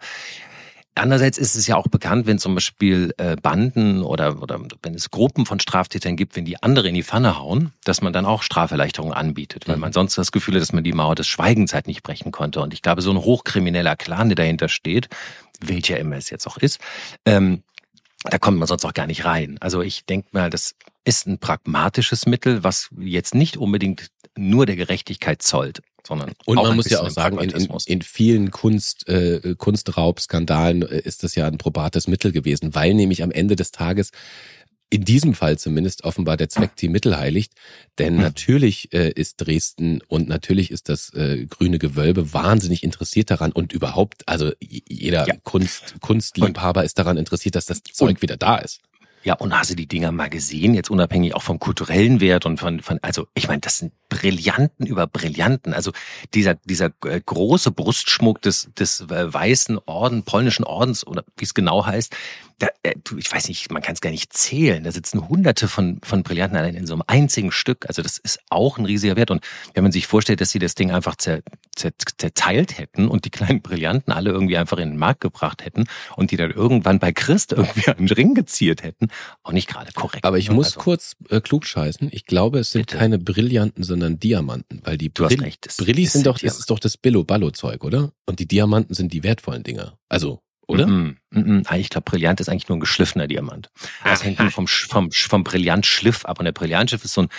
Speaker 2: Andererseits ist es ja auch bekannt, wenn zum Beispiel äh, Banden oder, oder wenn es Gruppen von Straftätern gibt, wenn die andere in die Pfanne hauen, dass man dann auch Straferleichterungen anbietet, weil mhm. man sonst das Gefühl hat, dass man die Mauer des Schweigens halt nicht brechen konnte. Und ich glaube, so ein hochkrimineller Clan, der dahinter steht, welcher immer es jetzt auch ist, ähm, da kommt man sonst auch gar nicht rein. Also ich denke mal, das ist ein pragmatisches Mittel, was jetzt nicht unbedingt nur der Gerechtigkeit zollt, sondern
Speaker 1: und man muss ja auch sagen, in, in, in vielen Kunst, äh, Kunstraubskandalen äh, ist das ja ein probates Mittel gewesen, weil nämlich am Ende des Tages in diesem Fall zumindest offenbar der Zweck die Mittel heiligt. Denn mhm. natürlich äh, ist Dresden und natürlich ist das äh, grüne Gewölbe wahnsinnig interessiert daran und überhaupt, also jeder ja. Kunst, Kunstliebhaber ist daran interessiert, dass das Zeug wieder da ist.
Speaker 2: Ja, und hast du die Dinger mal gesehen, jetzt unabhängig auch vom kulturellen Wert und von, von also ich meine, das sind Brillanten über Brillanten. Also dieser, dieser äh, große Brustschmuck des, des äh, weißen Orden, polnischen Ordens oder wie es genau heißt, da, äh, ich weiß nicht, man kann es gar nicht zählen. Da sitzen hunderte von, von Brillanten allein in so einem einzigen Stück. Also das ist auch ein riesiger Wert. Und wenn man sich vorstellt, dass sie das Ding einfach zer, zer, zerteilt hätten und die kleinen Brillanten alle irgendwie einfach in den Markt gebracht hätten und die dann irgendwann bei Christ irgendwie einen Ring geziert hätten, auch nicht gerade korrekt.
Speaker 1: Aber ich ne? muss also, kurz äh, klugscheißen. Ich glaube, es sind bitte. keine Brillanten, sondern Diamanten, weil die
Speaker 2: du Brill hast recht,
Speaker 1: Brillis sind doch, ist doch das Billo-Ballo-Zeug, oder? Und die Diamanten sind die wertvollen Dinger. Also oder?
Speaker 2: Mm -mm. Ich glaube, Brillant ist eigentlich nur ein geschliffener Diamant. Das hängt nur vom, vom, vom Brillantschliff ab. Und der Brillantschliff ist so ein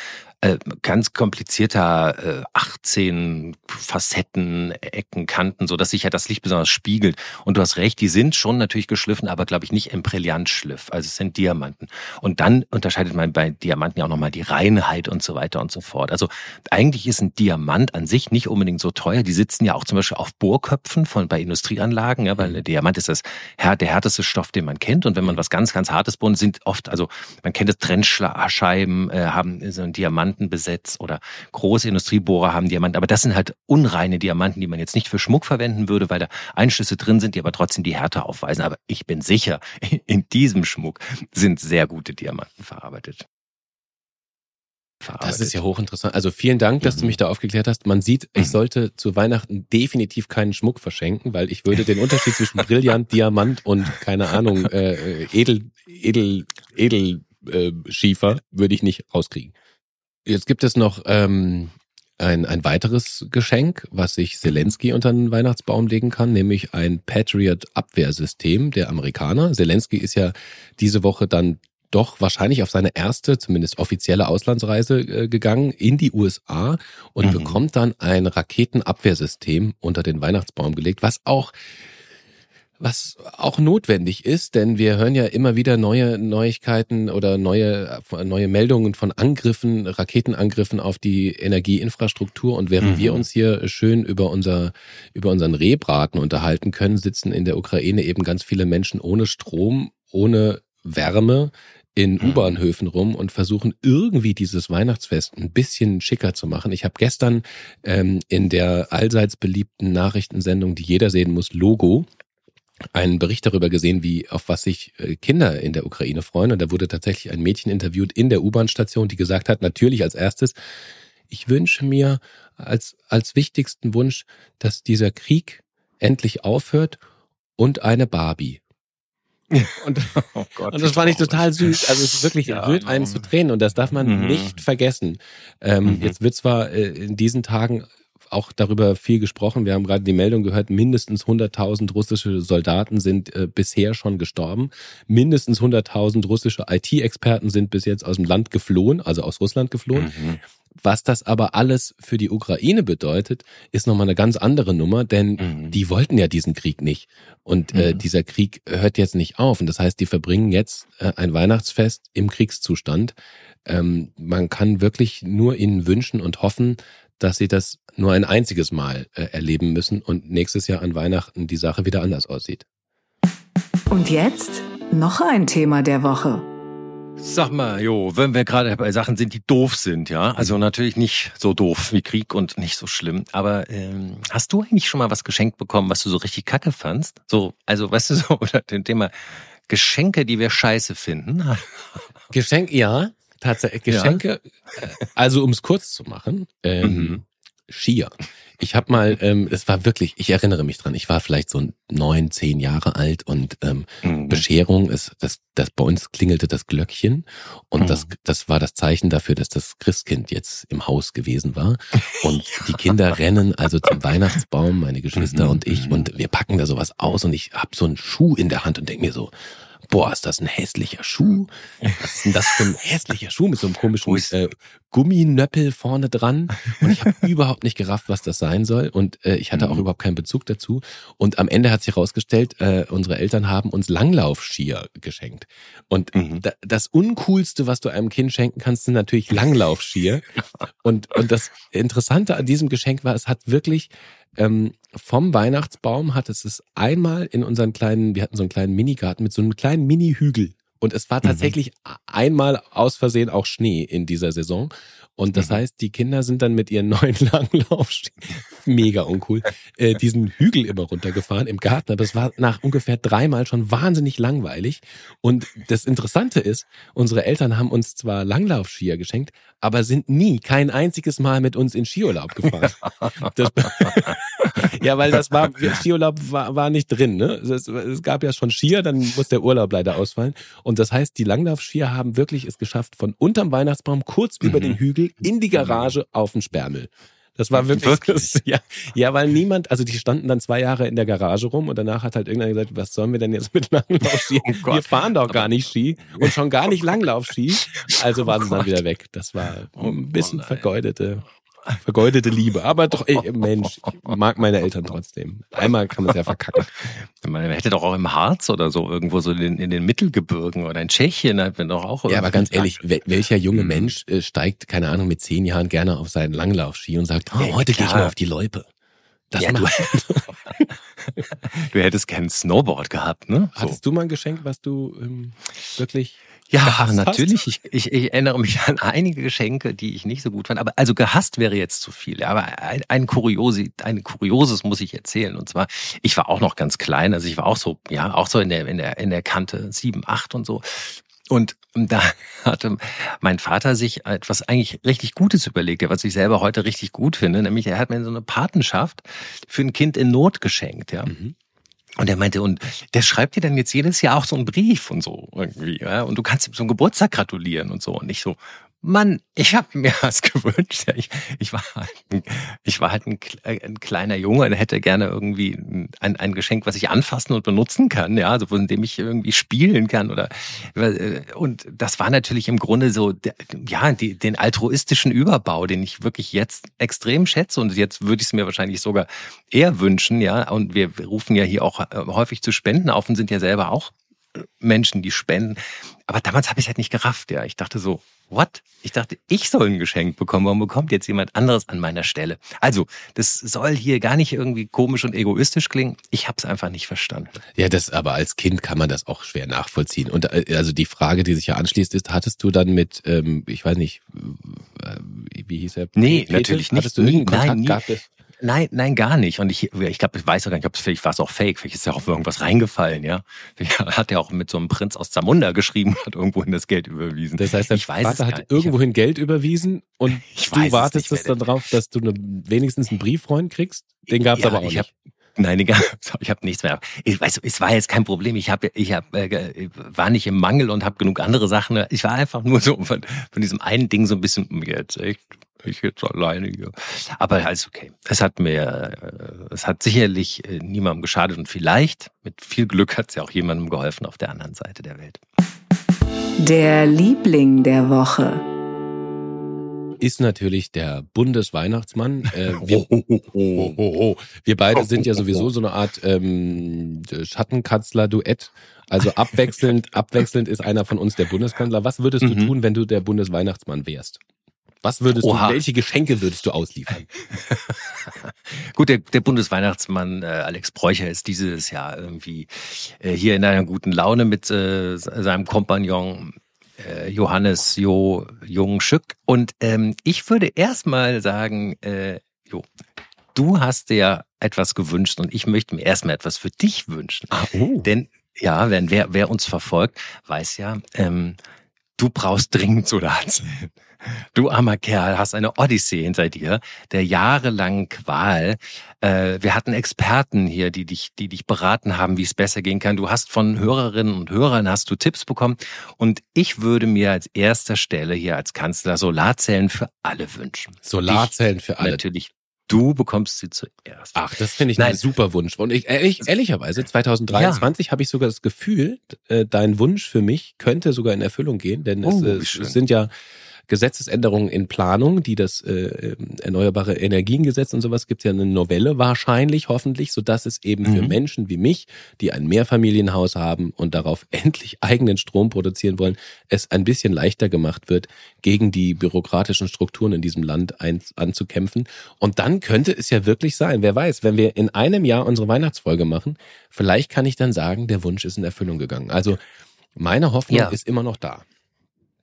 Speaker 2: äh, ganz komplizierter äh, 18 Facetten, Ecken, Kanten, so dass sich ja das Licht besonders spiegelt. Und du hast recht, die sind schon natürlich geschliffen, aber glaube ich nicht im Brillantschliff. Also es sind Diamanten. Und dann unterscheidet man bei Diamanten ja auch nochmal die Reinheit und so weiter und so fort. Also eigentlich ist ein Diamant an sich nicht unbedingt so teuer. Die sitzen ja auch zum Beispiel auf Bohrköpfen von bei Industrieanlagen, ja, weil mhm. Diamant ist das der härteste Stoff, den man kennt. Und wenn man was ganz, ganz hartes bohren, sind oft, also man kennt das Trennscheiben, äh, haben so ein Diamant Diamantenbesetz oder große Industriebohrer haben Diamanten. Aber das sind halt unreine Diamanten, die man jetzt nicht für Schmuck verwenden würde, weil da Einschlüsse drin sind, die aber trotzdem die Härte aufweisen. Aber ich bin sicher, in diesem Schmuck sind sehr gute Diamanten verarbeitet.
Speaker 1: Das ist ja hochinteressant. Also vielen Dank, dass mhm. du mich da aufgeklärt hast. Man sieht, ich mhm. sollte zu Weihnachten definitiv keinen Schmuck verschenken, weil ich würde den Unterschied zwischen Brillant, Diamant und keine Ahnung äh, Edel, Edel, Edel äh, Schiefer würde ich nicht rauskriegen. Jetzt gibt es noch ähm, ein, ein weiteres Geschenk, was sich Zelensky unter den Weihnachtsbaum legen kann, nämlich ein Patriot-Abwehrsystem der Amerikaner. Zelensky ist ja diese Woche dann doch wahrscheinlich auf seine erste, zumindest offizielle Auslandsreise äh, gegangen in die USA und mhm. bekommt dann ein Raketenabwehrsystem unter den Weihnachtsbaum gelegt, was auch was auch notwendig ist, denn wir hören ja immer wieder neue Neuigkeiten oder neue, neue Meldungen von Angriffen, Raketenangriffen auf die Energieinfrastruktur. Und während mhm. wir uns hier schön über unser, über unseren Rehbraten unterhalten können, sitzen in der Ukraine eben ganz viele Menschen ohne Strom, ohne Wärme in mhm. U-Bahnhöfen rum und versuchen irgendwie dieses Weihnachtsfest ein bisschen schicker zu machen. Ich habe gestern ähm, in der allseits beliebten Nachrichtensendung, die jeder sehen muss, Logo, einen Bericht darüber gesehen, wie auf was sich äh, Kinder in der Ukraine freuen. Und da wurde tatsächlich ein Mädchen interviewt in der U-Bahn-Station, die gesagt hat, natürlich als erstes, ich wünsche mir als, als wichtigsten Wunsch, dass dieser Krieg endlich aufhört und eine Barbie. Und, oh Gott, und das fand ich total süß. Also es ist wirklich, ja, rührt einen zu Tränen und das darf man mhm. nicht vergessen. Ähm, mhm. Jetzt wird zwar äh, in diesen Tagen auch darüber viel gesprochen. Wir haben gerade die Meldung gehört, mindestens 100.000 russische Soldaten sind äh, bisher schon gestorben. Mindestens 100.000 russische IT-Experten sind bis jetzt aus dem Land geflohen, also aus Russland geflohen. Mhm. Was das aber alles für die Ukraine bedeutet, ist nochmal eine ganz andere Nummer, denn mhm. die wollten ja diesen Krieg nicht. Und äh, mhm. dieser Krieg hört jetzt nicht auf. Und das heißt, die verbringen jetzt äh, ein Weihnachtsfest im Kriegszustand. Ähm, man kann wirklich nur ihnen wünschen und hoffen, dass sie das nur ein einziges Mal äh, erleben müssen und nächstes Jahr an Weihnachten die Sache wieder anders aussieht.
Speaker 3: Und jetzt noch ein Thema der Woche.
Speaker 2: Sag mal, jo, wenn wir gerade bei Sachen sind, die doof sind, ja, also natürlich nicht so doof wie Krieg und nicht so schlimm, aber ähm, hast du eigentlich schon mal was geschenkt bekommen, was du so richtig kacke fandst? So, also weißt du so, oder dem Thema Geschenke, die wir scheiße finden?
Speaker 1: Geschenk, ja, tatsächlich Geschenke, ja. Äh, also um es kurz zu machen, ähm, mhm. Skier. Ich habe mal, ähm, es war wirklich, ich erinnere mich dran, ich war vielleicht so neun, zehn Jahre alt und ähm, mhm. Bescherung ist, das, das bei uns klingelte das Glöckchen und mhm. das, das war das Zeichen dafür, dass das Christkind jetzt im Haus gewesen war. Und die Kinder rennen also zum Weihnachtsbaum, meine Geschwister mhm. und ich, und wir packen da sowas aus und ich hab so einen Schuh in der Hand und denk mir so, boah, ist das ein hässlicher Schuh? Was ist denn das für ein hässlicher Schuh mit so einem komischen äh, Gumminöppel vorne dran? Und ich habe überhaupt nicht gerafft, was das sein soll. Und äh, ich hatte auch mhm. überhaupt keinen Bezug dazu. Und am Ende hat sich herausgestellt, äh, unsere Eltern haben uns Langlaufskier geschenkt. Und mhm. da, das Uncoolste, was du einem Kind schenken kannst, sind natürlich Langlaufskier. und, und das Interessante an diesem Geschenk war, es hat wirklich ähm, vom Weihnachtsbaum hat es es einmal in unseren kleinen, wir hatten so einen kleinen Minigarten mit so einem kleinen Mini-Hügel. Und es war mhm. tatsächlich mhm. einmal aus Versehen auch Schnee in dieser Saison. Und das mhm. heißt, die Kinder sind dann mit ihren neuen Langlaufstiegen, mega uncool, äh, diesen Hügel immer runtergefahren im Garten. Aber es war nach ungefähr dreimal schon wahnsinnig langweilig. Und das Interessante ist, unsere Eltern haben uns zwar Langlaufskier geschenkt, aber sind nie, kein einziges Mal mit uns in Skiurlaub gefahren. Das, ja, weil das war, Skiurlaub war, war nicht drin. Ne? Es, es, gab ja schon Skier, dann muss der Urlaub leider ausfallen. Und das heißt, die Langlaufskier haben wirklich es geschafft, von unterm Weihnachtsbaum kurz mhm. über den Hügel in die Garage auf den Sperrmüll. Das war wirklich, wirklich? Das, ja, ja, weil niemand, also die standen dann zwei Jahre in der Garage rum und danach hat halt irgendeiner gesagt, was sollen wir denn jetzt mit Langlaufski? Oh wir fahren doch gar nicht Ski und schon gar nicht Langlaufski. Also waren oh sie dann wieder weg. Das war ein oh bisschen oh vergeudete Vergeudete Liebe. Aber doch, ey, Mensch, ich mag meine Eltern trotzdem. Einmal kann man es ja verkacken.
Speaker 2: Man hätte doch auch im Harz oder so irgendwo so in, in den Mittelgebirgen oder in Tschechien hat man doch auch.
Speaker 1: Ja, aber ganz ehrlich, welcher junge mhm. Mensch äh, steigt, keine Ahnung, mit zehn Jahren gerne auf seinen Langlaufski und sagt, oh, ja, heute gehe ich mal auf die Loipe.
Speaker 2: Das ja, du, du hättest kein Snowboard gehabt, ne?
Speaker 1: So. Hattest du mal ein Geschenk, was du ähm, wirklich
Speaker 2: ja, natürlich. Ich, ich, ich erinnere mich an einige Geschenke, die ich nicht so gut fand. Aber also gehasst wäre jetzt zu viel. Aber ein, ein, Kuriosi, ein Kurioses muss ich erzählen. Und zwar, ich war auch noch ganz klein. Also ich war auch so, ja, auch so in der, in der, in der Kante sieben, acht und so. Und da hatte mein Vater sich etwas eigentlich richtig Gutes überlegt, was ich selber heute richtig gut finde. Nämlich, er hat mir so eine Patenschaft für ein Kind in Not geschenkt, ja. Mhm. Und er meinte, und der schreibt dir dann jetzt jedes Jahr auch so einen Brief und so irgendwie, ja, und du kannst ihm zum Geburtstag gratulieren und so. Und ich so, Mann, ich habe mir was gewünscht. Ich, ich, war halt ein, ich war halt ein, ein kleiner Junge und hätte gerne irgendwie ein, ein Geschenk, was ich anfassen und benutzen kann, ja, also in dem ich irgendwie spielen kann oder und das war natürlich im Grunde so, ja, die, den altruistischen Überbau, den ich wirklich jetzt extrem schätze und jetzt würde ich es mir wahrscheinlich sogar eher wünschen, ja. Und wir rufen ja hier auch äh, häufig zu Spenden auf und sind ja selber auch Menschen, die spenden. Aber damals habe ich halt nicht gerafft, ja. Ich dachte so, what? Ich dachte, ich soll ein Geschenk bekommen. Warum bekommt jetzt jemand anderes an meiner Stelle? Also, das soll hier gar nicht irgendwie komisch und egoistisch klingen. Ich habe es einfach nicht verstanden.
Speaker 1: Ja, das aber als Kind kann man das auch schwer nachvollziehen. Und äh, also die Frage, die sich ja anschließt, ist, hattest du dann mit, ähm, ich weiß nicht, äh, wie hieß er?
Speaker 2: Nee, Peter? natürlich nicht. Hattest du nie, Kontakt? Nein, nie. Nein, nein, gar nicht. Und ich, ich glaube, ich weiß auch gar nicht, ob es vielleicht war es auch fake, vielleicht ist ja auch irgendwas reingefallen, ja. Hat er auch mit so einem Prinz aus Zamunda geschrieben, hat irgendwohin das Geld überwiesen.
Speaker 1: Das heißt, der ich weiß Vater hat irgendwohin Geld überwiesen und du wartest es dann drauf, dass du eine, wenigstens einen Brieffreund kriegst? Den gab es ja, aber auch nicht.
Speaker 2: Hab, Nein, egal. Ich habe nichts mehr. Ich weiß, es war jetzt kein Problem. Ich habe, ich hab, äh, war nicht im Mangel und habe genug andere Sachen. Ich war einfach nur so von, von diesem einen Ding so ein bisschen jetzt echt ich jetzt alleine hier. Aber alles okay. Es hat mir, äh, es hat sicherlich äh, niemandem geschadet und vielleicht mit viel Glück hat es ja auch jemandem geholfen auf der anderen Seite der Welt.
Speaker 3: Der Liebling der Woche
Speaker 1: ist natürlich der Bundesweihnachtsmann. Äh, wir, oh, oh, oh, wir beide sind ja sowieso so eine Art ähm, Schattenkanzler-Duett. Also abwechselnd, abwechselnd ist einer von uns der Bundeskanzler. Was würdest du mhm. tun, wenn du der Bundesweihnachtsmann wärst? Was würdest Oha. du, welche Geschenke würdest du ausliefern?
Speaker 2: Gut, der, der Bundesweihnachtsmann äh, Alex Bräucher ist dieses Jahr irgendwie äh, hier in einer guten Laune mit äh, seinem Kompagnon äh, Johannes Jo Jungschück. Und ähm, ich würde erstmal sagen, äh, Jo, du hast dir etwas gewünscht und ich möchte mir erstmal etwas für dich wünschen. Ah, oh. Denn ja, wenn wer, wer uns verfolgt, weiß ja, ähm, du brauchst dringend Soldat. Du armer Kerl, hast eine Odyssee hinter dir, der jahrelangen Qual. Äh, wir hatten Experten hier, die dich, die dich beraten haben, wie es besser gehen kann. Du hast von Hörerinnen und Hörern hast du Tipps bekommen. Und ich würde mir als erster Stelle hier als Kanzler Solarzellen für alle wünschen.
Speaker 1: Solarzellen für alle.
Speaker 2: Natürlich Du bekommst sie zuerst.
Speaker 1: Ach, das finde ich Nein. ein super Wunsch. Und ich, ehrlich, ehrlicherweise, 2023 ja. habe ich sogar das Gefühl, äh, dein Wunsch für mich könnte sogar in Erfüllung gehen, denn oh, es, es sind ja Gesetzesänderungen in Planung, die das äh, Erneuerbare Energiengesetz und sowas gibt ja eine Novelle wahrscheinlich, hoffentlich, so dass es eben mhm. für Menschen wie mich, die ein Mehrfamilienhaus haben und darauf endlich eigenen Strom produzieren wollen, es ein bisschen leichter gemacht wird, gegen die bürokratischen Strukturen in diesem Land ein, anzukämpfen. Und dann könnte es ja wirklich sein, wer weiß, wenn wir in einem Jahr unsere Weihnachtsfolge machen, vielleicht kann ich dann sagen, der Wunsch ist in Erfüllung gegangen. Also meine Hoffnung ja. ist immer noch da.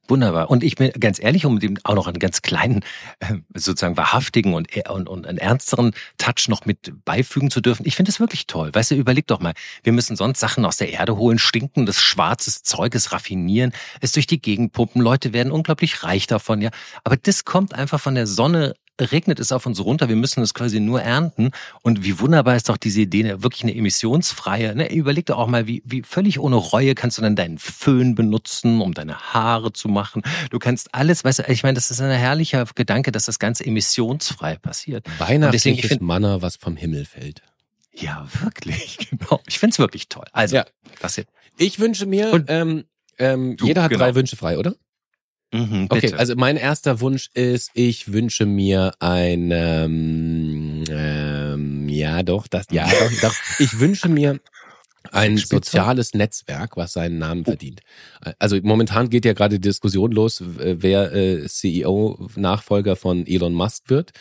Speaker 2: Wunderbar. Und ich bin ganz ehrlich, um dem auch noch einen ganz kleinen, äh, sozusagen wahrhaftigen und, und, und einen ernsteren Touch noch mit beifügen zu dürfen. Ich finde es wirklich toll. Weißt du, überleg doch mal. Wir müssen sonst Sachen aus der Erde holen, stinkendes, schwarzes Zeuges raffinieren, es durch die Gegend pumpen. Leute werden unglaublich reich davon, ja. Aber das kommt einfach von der Sonne regnet es auf uns runter, wir müssen es quasi nur ernten. Und wie wunderbar ist doch diese Idee, ne, wirklich eine emissionsfreie, ne, überleg doch auch mal, wie, wie völlig ohne Reue kannst du dann deinen Föhn benutzen, um deine Haare zu machen. Du kannst alles, weißt du, ich meine, das ist ein herrlicher Gedanke, dass das Ganze emissionsfrei passiert.
Speaker 1: Weihnachtliches Manner, was vom Himmel fällt.
Speaker 2: Ja, wirklich, genau. Ich find's wirklich toll. Also, ja.
Speaker 1: das jetzt. Ich wünsche mir, Und, ähm, ähm, du, jeder hat genau. drei Wünsche frei, oder? Mhm, okay, also mein erster Wunsch ist, ich wünsche mir ein, ähm, ähm, ja doch, das, ja doch, doch, ich wünsche mir ein soziales Netzwerk, was seinen Namen oh. verdient. Also momentan geht ja gerade die Diskussion los, wer äh, CEO-Nachfolger von Elon Musk wird.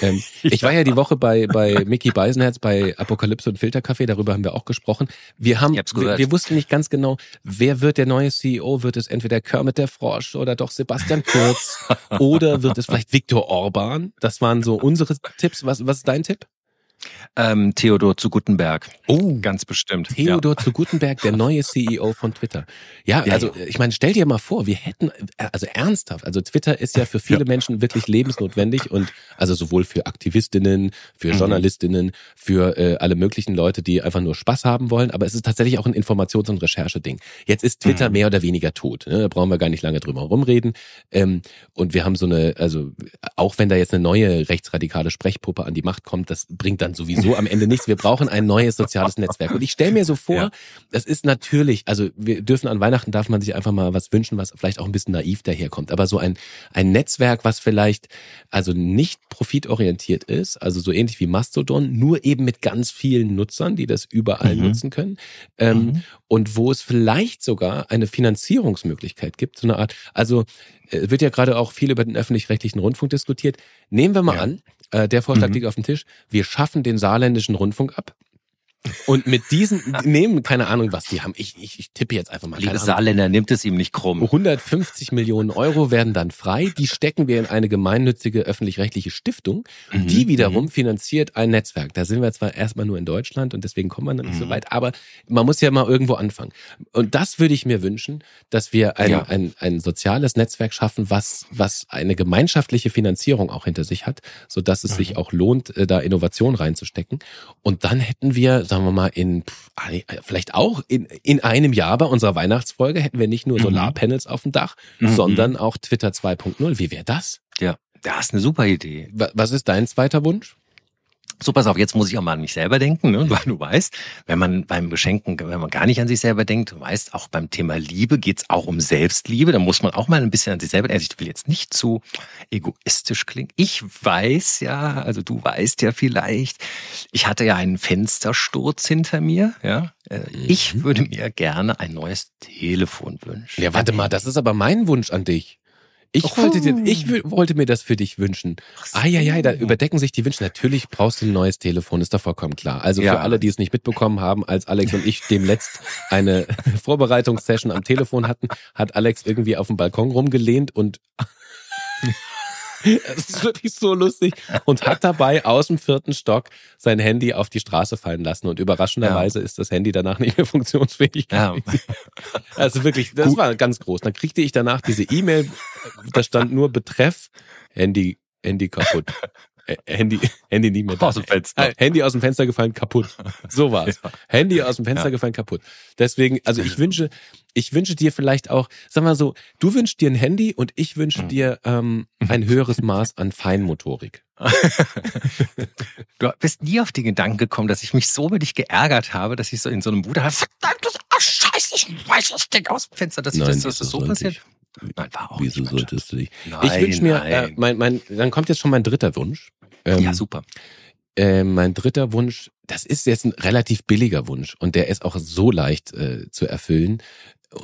Speaker 1: Ähm, ich war ja die Woche bei, bei Mickey Beisenherz bei Apokalypse und Filterkaffee, darüber haben wir auch gesprochen. Wir haben, wir, wir, wussten nicht ganz genau, wer wird der neue CEO? Wird es entweder Kermit der Frosch oder doch Sebastian Kurz oder wird es vielleicht Viktor Orban? Das waren so unsere Tipps. Was, was ist dein Tipp?
Speaker 2: Ähm, Theodor zu Gutenberg. Oh, ganz bestimmt.
Speaker 1: Theodor ja. zu Gutenberg, der neue CEO von Twitter. Ja, ja also ich meine, stell dir mal vor, wir hätten, also ernsthaft, also Twitter ist ja für viele ja. Menschen wirklich lebensnotwendig und also sowohl für Aktivistinnen, für mhm. Journalistinnen, für äh, alle möglichen Leute, die einfach nur Spaß haben wollen, aber es ist tatsächlich auch ein Informations- und Rechercheding. Jetzt ist Twitter mhm. mehr oder weniger tot, ne? da brauchen wir gar nicht lange drüber rumreden. Ähm, und wir haben so eine, also auch wenn da jetzt eine neue rechtsradikale Sprechpuppe an die Macht kommt, das bringt dann sowieso am Ende nichts. Wir brauchen ein neues soziales Netzwerk. Und ich stelle mir so vor, ja. das ist natürlich, also wir dürfen an Weihnachten darf man sich einfach mal was wünschen, was vielleicht auch ein bisschen naiv daherkommt. Aber so ein, ein Netzwerk, was vielleicht also nicht profitorientiert ist, also so ähnlich wie Mastodon, nur eben mit ganz vielen Nutzern, die das überall mhm. nutzen können. Ähm, mhm. Und wo es vielleicht sogar eine Finanzierungsmöglichkeit gibt, so eine Art, also äh, wird ja gerade auch viel über den öffentlich-rechtlichen Rundfunk diskutiert. Nehmen wir mal ja. an, äh, der Vorschlag mhm. liegt auf dem Tisch, wir schaffen den saarländischen Rundfunk ab. Und mit diesen nehmen, keine Ahnung, was die haben. Ich, ich, ich tippe jetzt einfach mal.
Speaker 2: Liebe Saarländer, nimmt es ihm nicht krumm.
Speaker 1: 150 Millionen Euro werden dann frei. Die stecken wir in eine gemeinnützige öffentlich-rechtliche Stiftung. Mhm. Die wiederum mhm. finanziert ein Netzwerk. Da sind wir zwar erstmal nur in Deutschland und deswegen kommen wir noch nicht mhm. so weit, aber man muss ja mal irgendwo anfangen. Und das würde ich mir wünschen, dass wir ein, ja. ein, ein soziales Netzwerk schaffen, was, was eine gemeinschaftliche Finanzierung auch hinter sich hat, so dass es sich mhm. auch lohnt, äh, da Innovation reinzustecken. Und dann hätten wir, sagen wir mal, in vielleicht auch in, in einem Jahr bei unserer Weihnachtsfolge hätten wir nicht nur mhm. Solarpanels auf dem Dach, mhm. sondern auch Twitter 2.0. Wie wäre das?
Speaker 2: Ja, das ist eine super Idee.
Speaker 1: Was ist dein zweiter Wunsch?
Speaker 2: So, pass auf, jetzt muss ich auch mal an mich selber denken, ne? weil du weißt, wenn man beim Beschenken, wenn man gar nicht an sich selber denkt, du weißt, auch beim Thema Liebe geht's auch um Selbstliebe, da muss man auch mal ein bisschen an sich selber denken. Also ich will jetzt nicht zu egoistisch klingen. Ich weiß ja, also du weißt ja vielleicht, ich hatte ja einen Fenstersturz hinter mir, ja. Äh, ich mhm. würde mir gerne ein neues Telefon wünschen.
Speaker 1: Ja, warte mal, das ist aber mein Wunsch an dich. Ich, oh. wollte, dir, ich wollte mir das für dich wünschen. So. Ah ja, ja, da überdecken sich die Wünsche. Natürlich brauchst du ein neues Telefon, ist doch vollkommen klar. Also ja. für alle, die es nicht mitbekommen haben, als Alex und ich demletzt eine Vorbereitungssession am Telefon hatten, hat Alex irgendwie auf dem Balkon rumgelehnt und Es ist wirklich so lustig. Und hat dabei aus dem vierten Stock sein Handy auf die Straße fallen lassen. Und überraschenderweise ja. ist das Handy danach nicht mehr funktionsfähig. Ja. Also wirklich, das Gut. war ganz groß. Dann kriegte ich danach diese E-Mail, da stand nur Betreff Handy, Handy kaputt. Äh, Handy, Handy nicht mehr da. Aus dem Fenster. Handy aus dem Fenster gefallen, kaputt. So war's. Ja. Handy aus dem Fenster ja. gefallen, kaputt. Deswegen, also ich wünsche, ich wünsche dir vielleicht auch, sag mal so, du wünschst dir ein Handy und ich wünsche mhm. dir ähm, ein höheres Maß an Feinmotorik.
Speaker 2: du bist nie auf den Gedanken gekommen, dass ich mich so über dich geärgert habe, dass ich so in so einem Bruder verdammtes, oh Scheiße, ich weiß das Ding aus dem Fenster, dass
Speaker 1: Nein,
Speaker 2: ich das, das so passiert.
Speaker 1: Ich. Nein, war auch Wieso nicht, solltest du dich? Nein, ich wünsche mir, äh, mein, mein, dann kommt jetzt schon mein dritter Wunsch.
Speaker 2: Ähm, ja, super.
Speaker 1: Äh, mein dritter Wunsch, das ist jetzt ein relativ billiger Wunsch und der ist auch so leicht äh, zu erfüllen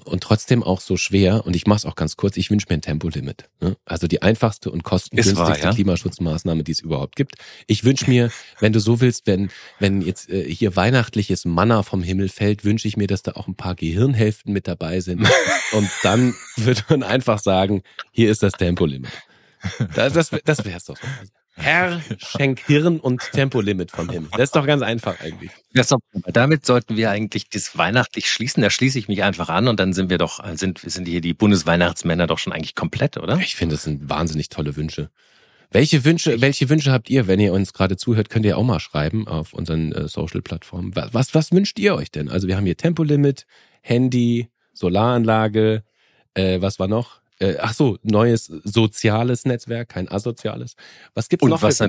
Speaker 1: und trotzdem auch so schwer. Und ich mache es auch ganz kurz. Ich wünsche mir ein Tempolimit. Ne? Also die einfachste und kostengünstigste wahr, ja? Klimaschutzmaßnahme, die es überhaupt gibt. Ich wünsche mir, wenn du so willst, wenn wenn jetzt äh, hier weihnachtliches Manna vom Himmel fällt, wünsche ich mir, dass da auch ein paar Gehirnhälften mit dabei sind. und dann wird man einfach sagen, hier ist das Tempolimit. Das, das, das wär's doch. Herr, schenk Hirn und Tempolimit vom Himmel. Das ist doch ganz einfach eigentlich.
Speaker 2: Ja, so, damit sollten wir eigentlich das weihnachtlich schließen. Da schließe ich mich einfach an und dann sind wir doch, sind, sind hier die Bundesweihnachtsmänner doch schon eigentlich komplett, oder?
Speaker 1: Ich finde, das sind wahnsinnig tolle Wünsche. Welche Wünsche, welche Wünsche habt ihr, wenn ihr uns gerade zuhört, könnt ihr auch mal schreiben auf unseren äh, Social-Plattformen. Was, was, was wünscht ihr euch denn? Also wir haben hier Tempolimit, Handy, Solaranlage, äh, was war noch? Äh, ach so, neues soziales Netzwerk, kein asoziales. Was gibt's
Speaker 2: und
Speaker 1: noch?
Speaker 2: Was,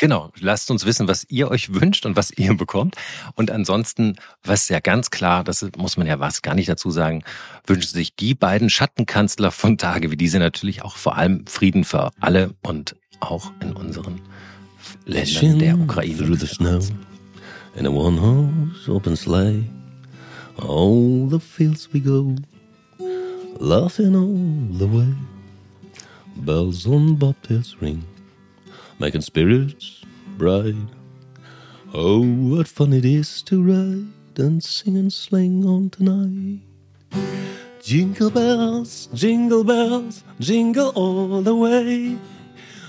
Speaker 2: Genau, lasst uns wissen, was ihr euch wünscht und was ihr bekommt. Und ansonsten, was ja ganz klar, das muss man ja was gar nicht dazu sagen, wünschen sich die beiden Schattenkanzler von Tage wie diese natürlich auch vor allem Frieden für alle und auch in unseren Ländern der Ukraine. Through the snow, in a one horse open sleigh, all the fields we go, laughing all the way, bells on bobtails ring. making spirits bright. Oh, what fun it is to ride and sing and sling on tonight. Jingle bells, jingle bells, jingle all the way.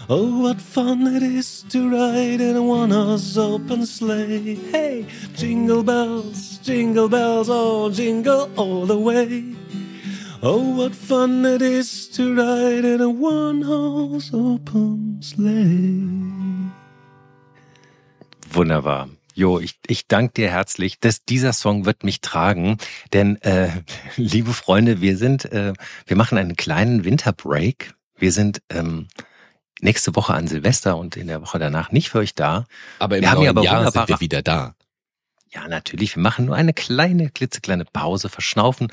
Speaker 2: Oh, what fun it is to ride in a one horse open sleigh. Hey, jingle bells, jingle bells, oh, jingle all the way. Oh, what fun it is to ride in a one-horse open sleigh. Wunderbar. Jo, ich, ich danke dir herzlich. dass dieser Song wird mich tragen, denn äh, liebe Freunde, wir sind, äh, wir machen einen kleinen Winterbreak. Wir sind ähm, nächste Woche an Silvester und in der Woche danach nicht für euch da.
Speaker 1: Aber im
Speaker 2: wir
Speaker 1: neuen aber Jahr sind wir wieder da.
Speaker 2: Ja, natürlich. Wir machen nur eine kleine, klitzekleine Pause, verschnaufen,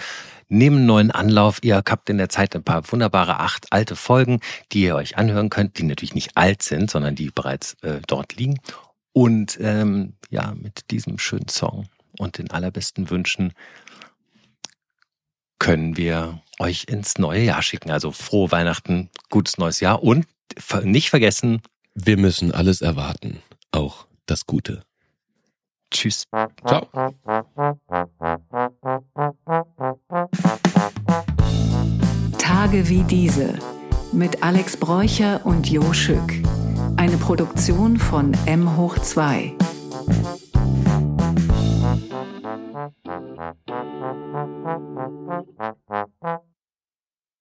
Speaker 2: nehmen einen neuen Anlauf. Ihr habt in der Zeit ein paar wunderbare acht alte Folgen, die ihr euch anhören könnt, die natürlich nicht alt sind, sondern die bereits äh, dort liegen. Und ähm, ja, mit diesem schönen Song und den allerbesten Wünschen können wir euch ins neue Jahr schicken. Also frohe Weihnachten, gutes neues Jahr und nicht vergessen,
Speaker 1: wir müssen alles erwarten, auch das Gute.
Speaker 2: Tschüss.
Speaker 1: Ciao.
Speaker 3: Tage wie diese mit Alex Bräucher und Jo Schück. Eine Produktion von M hoch 2.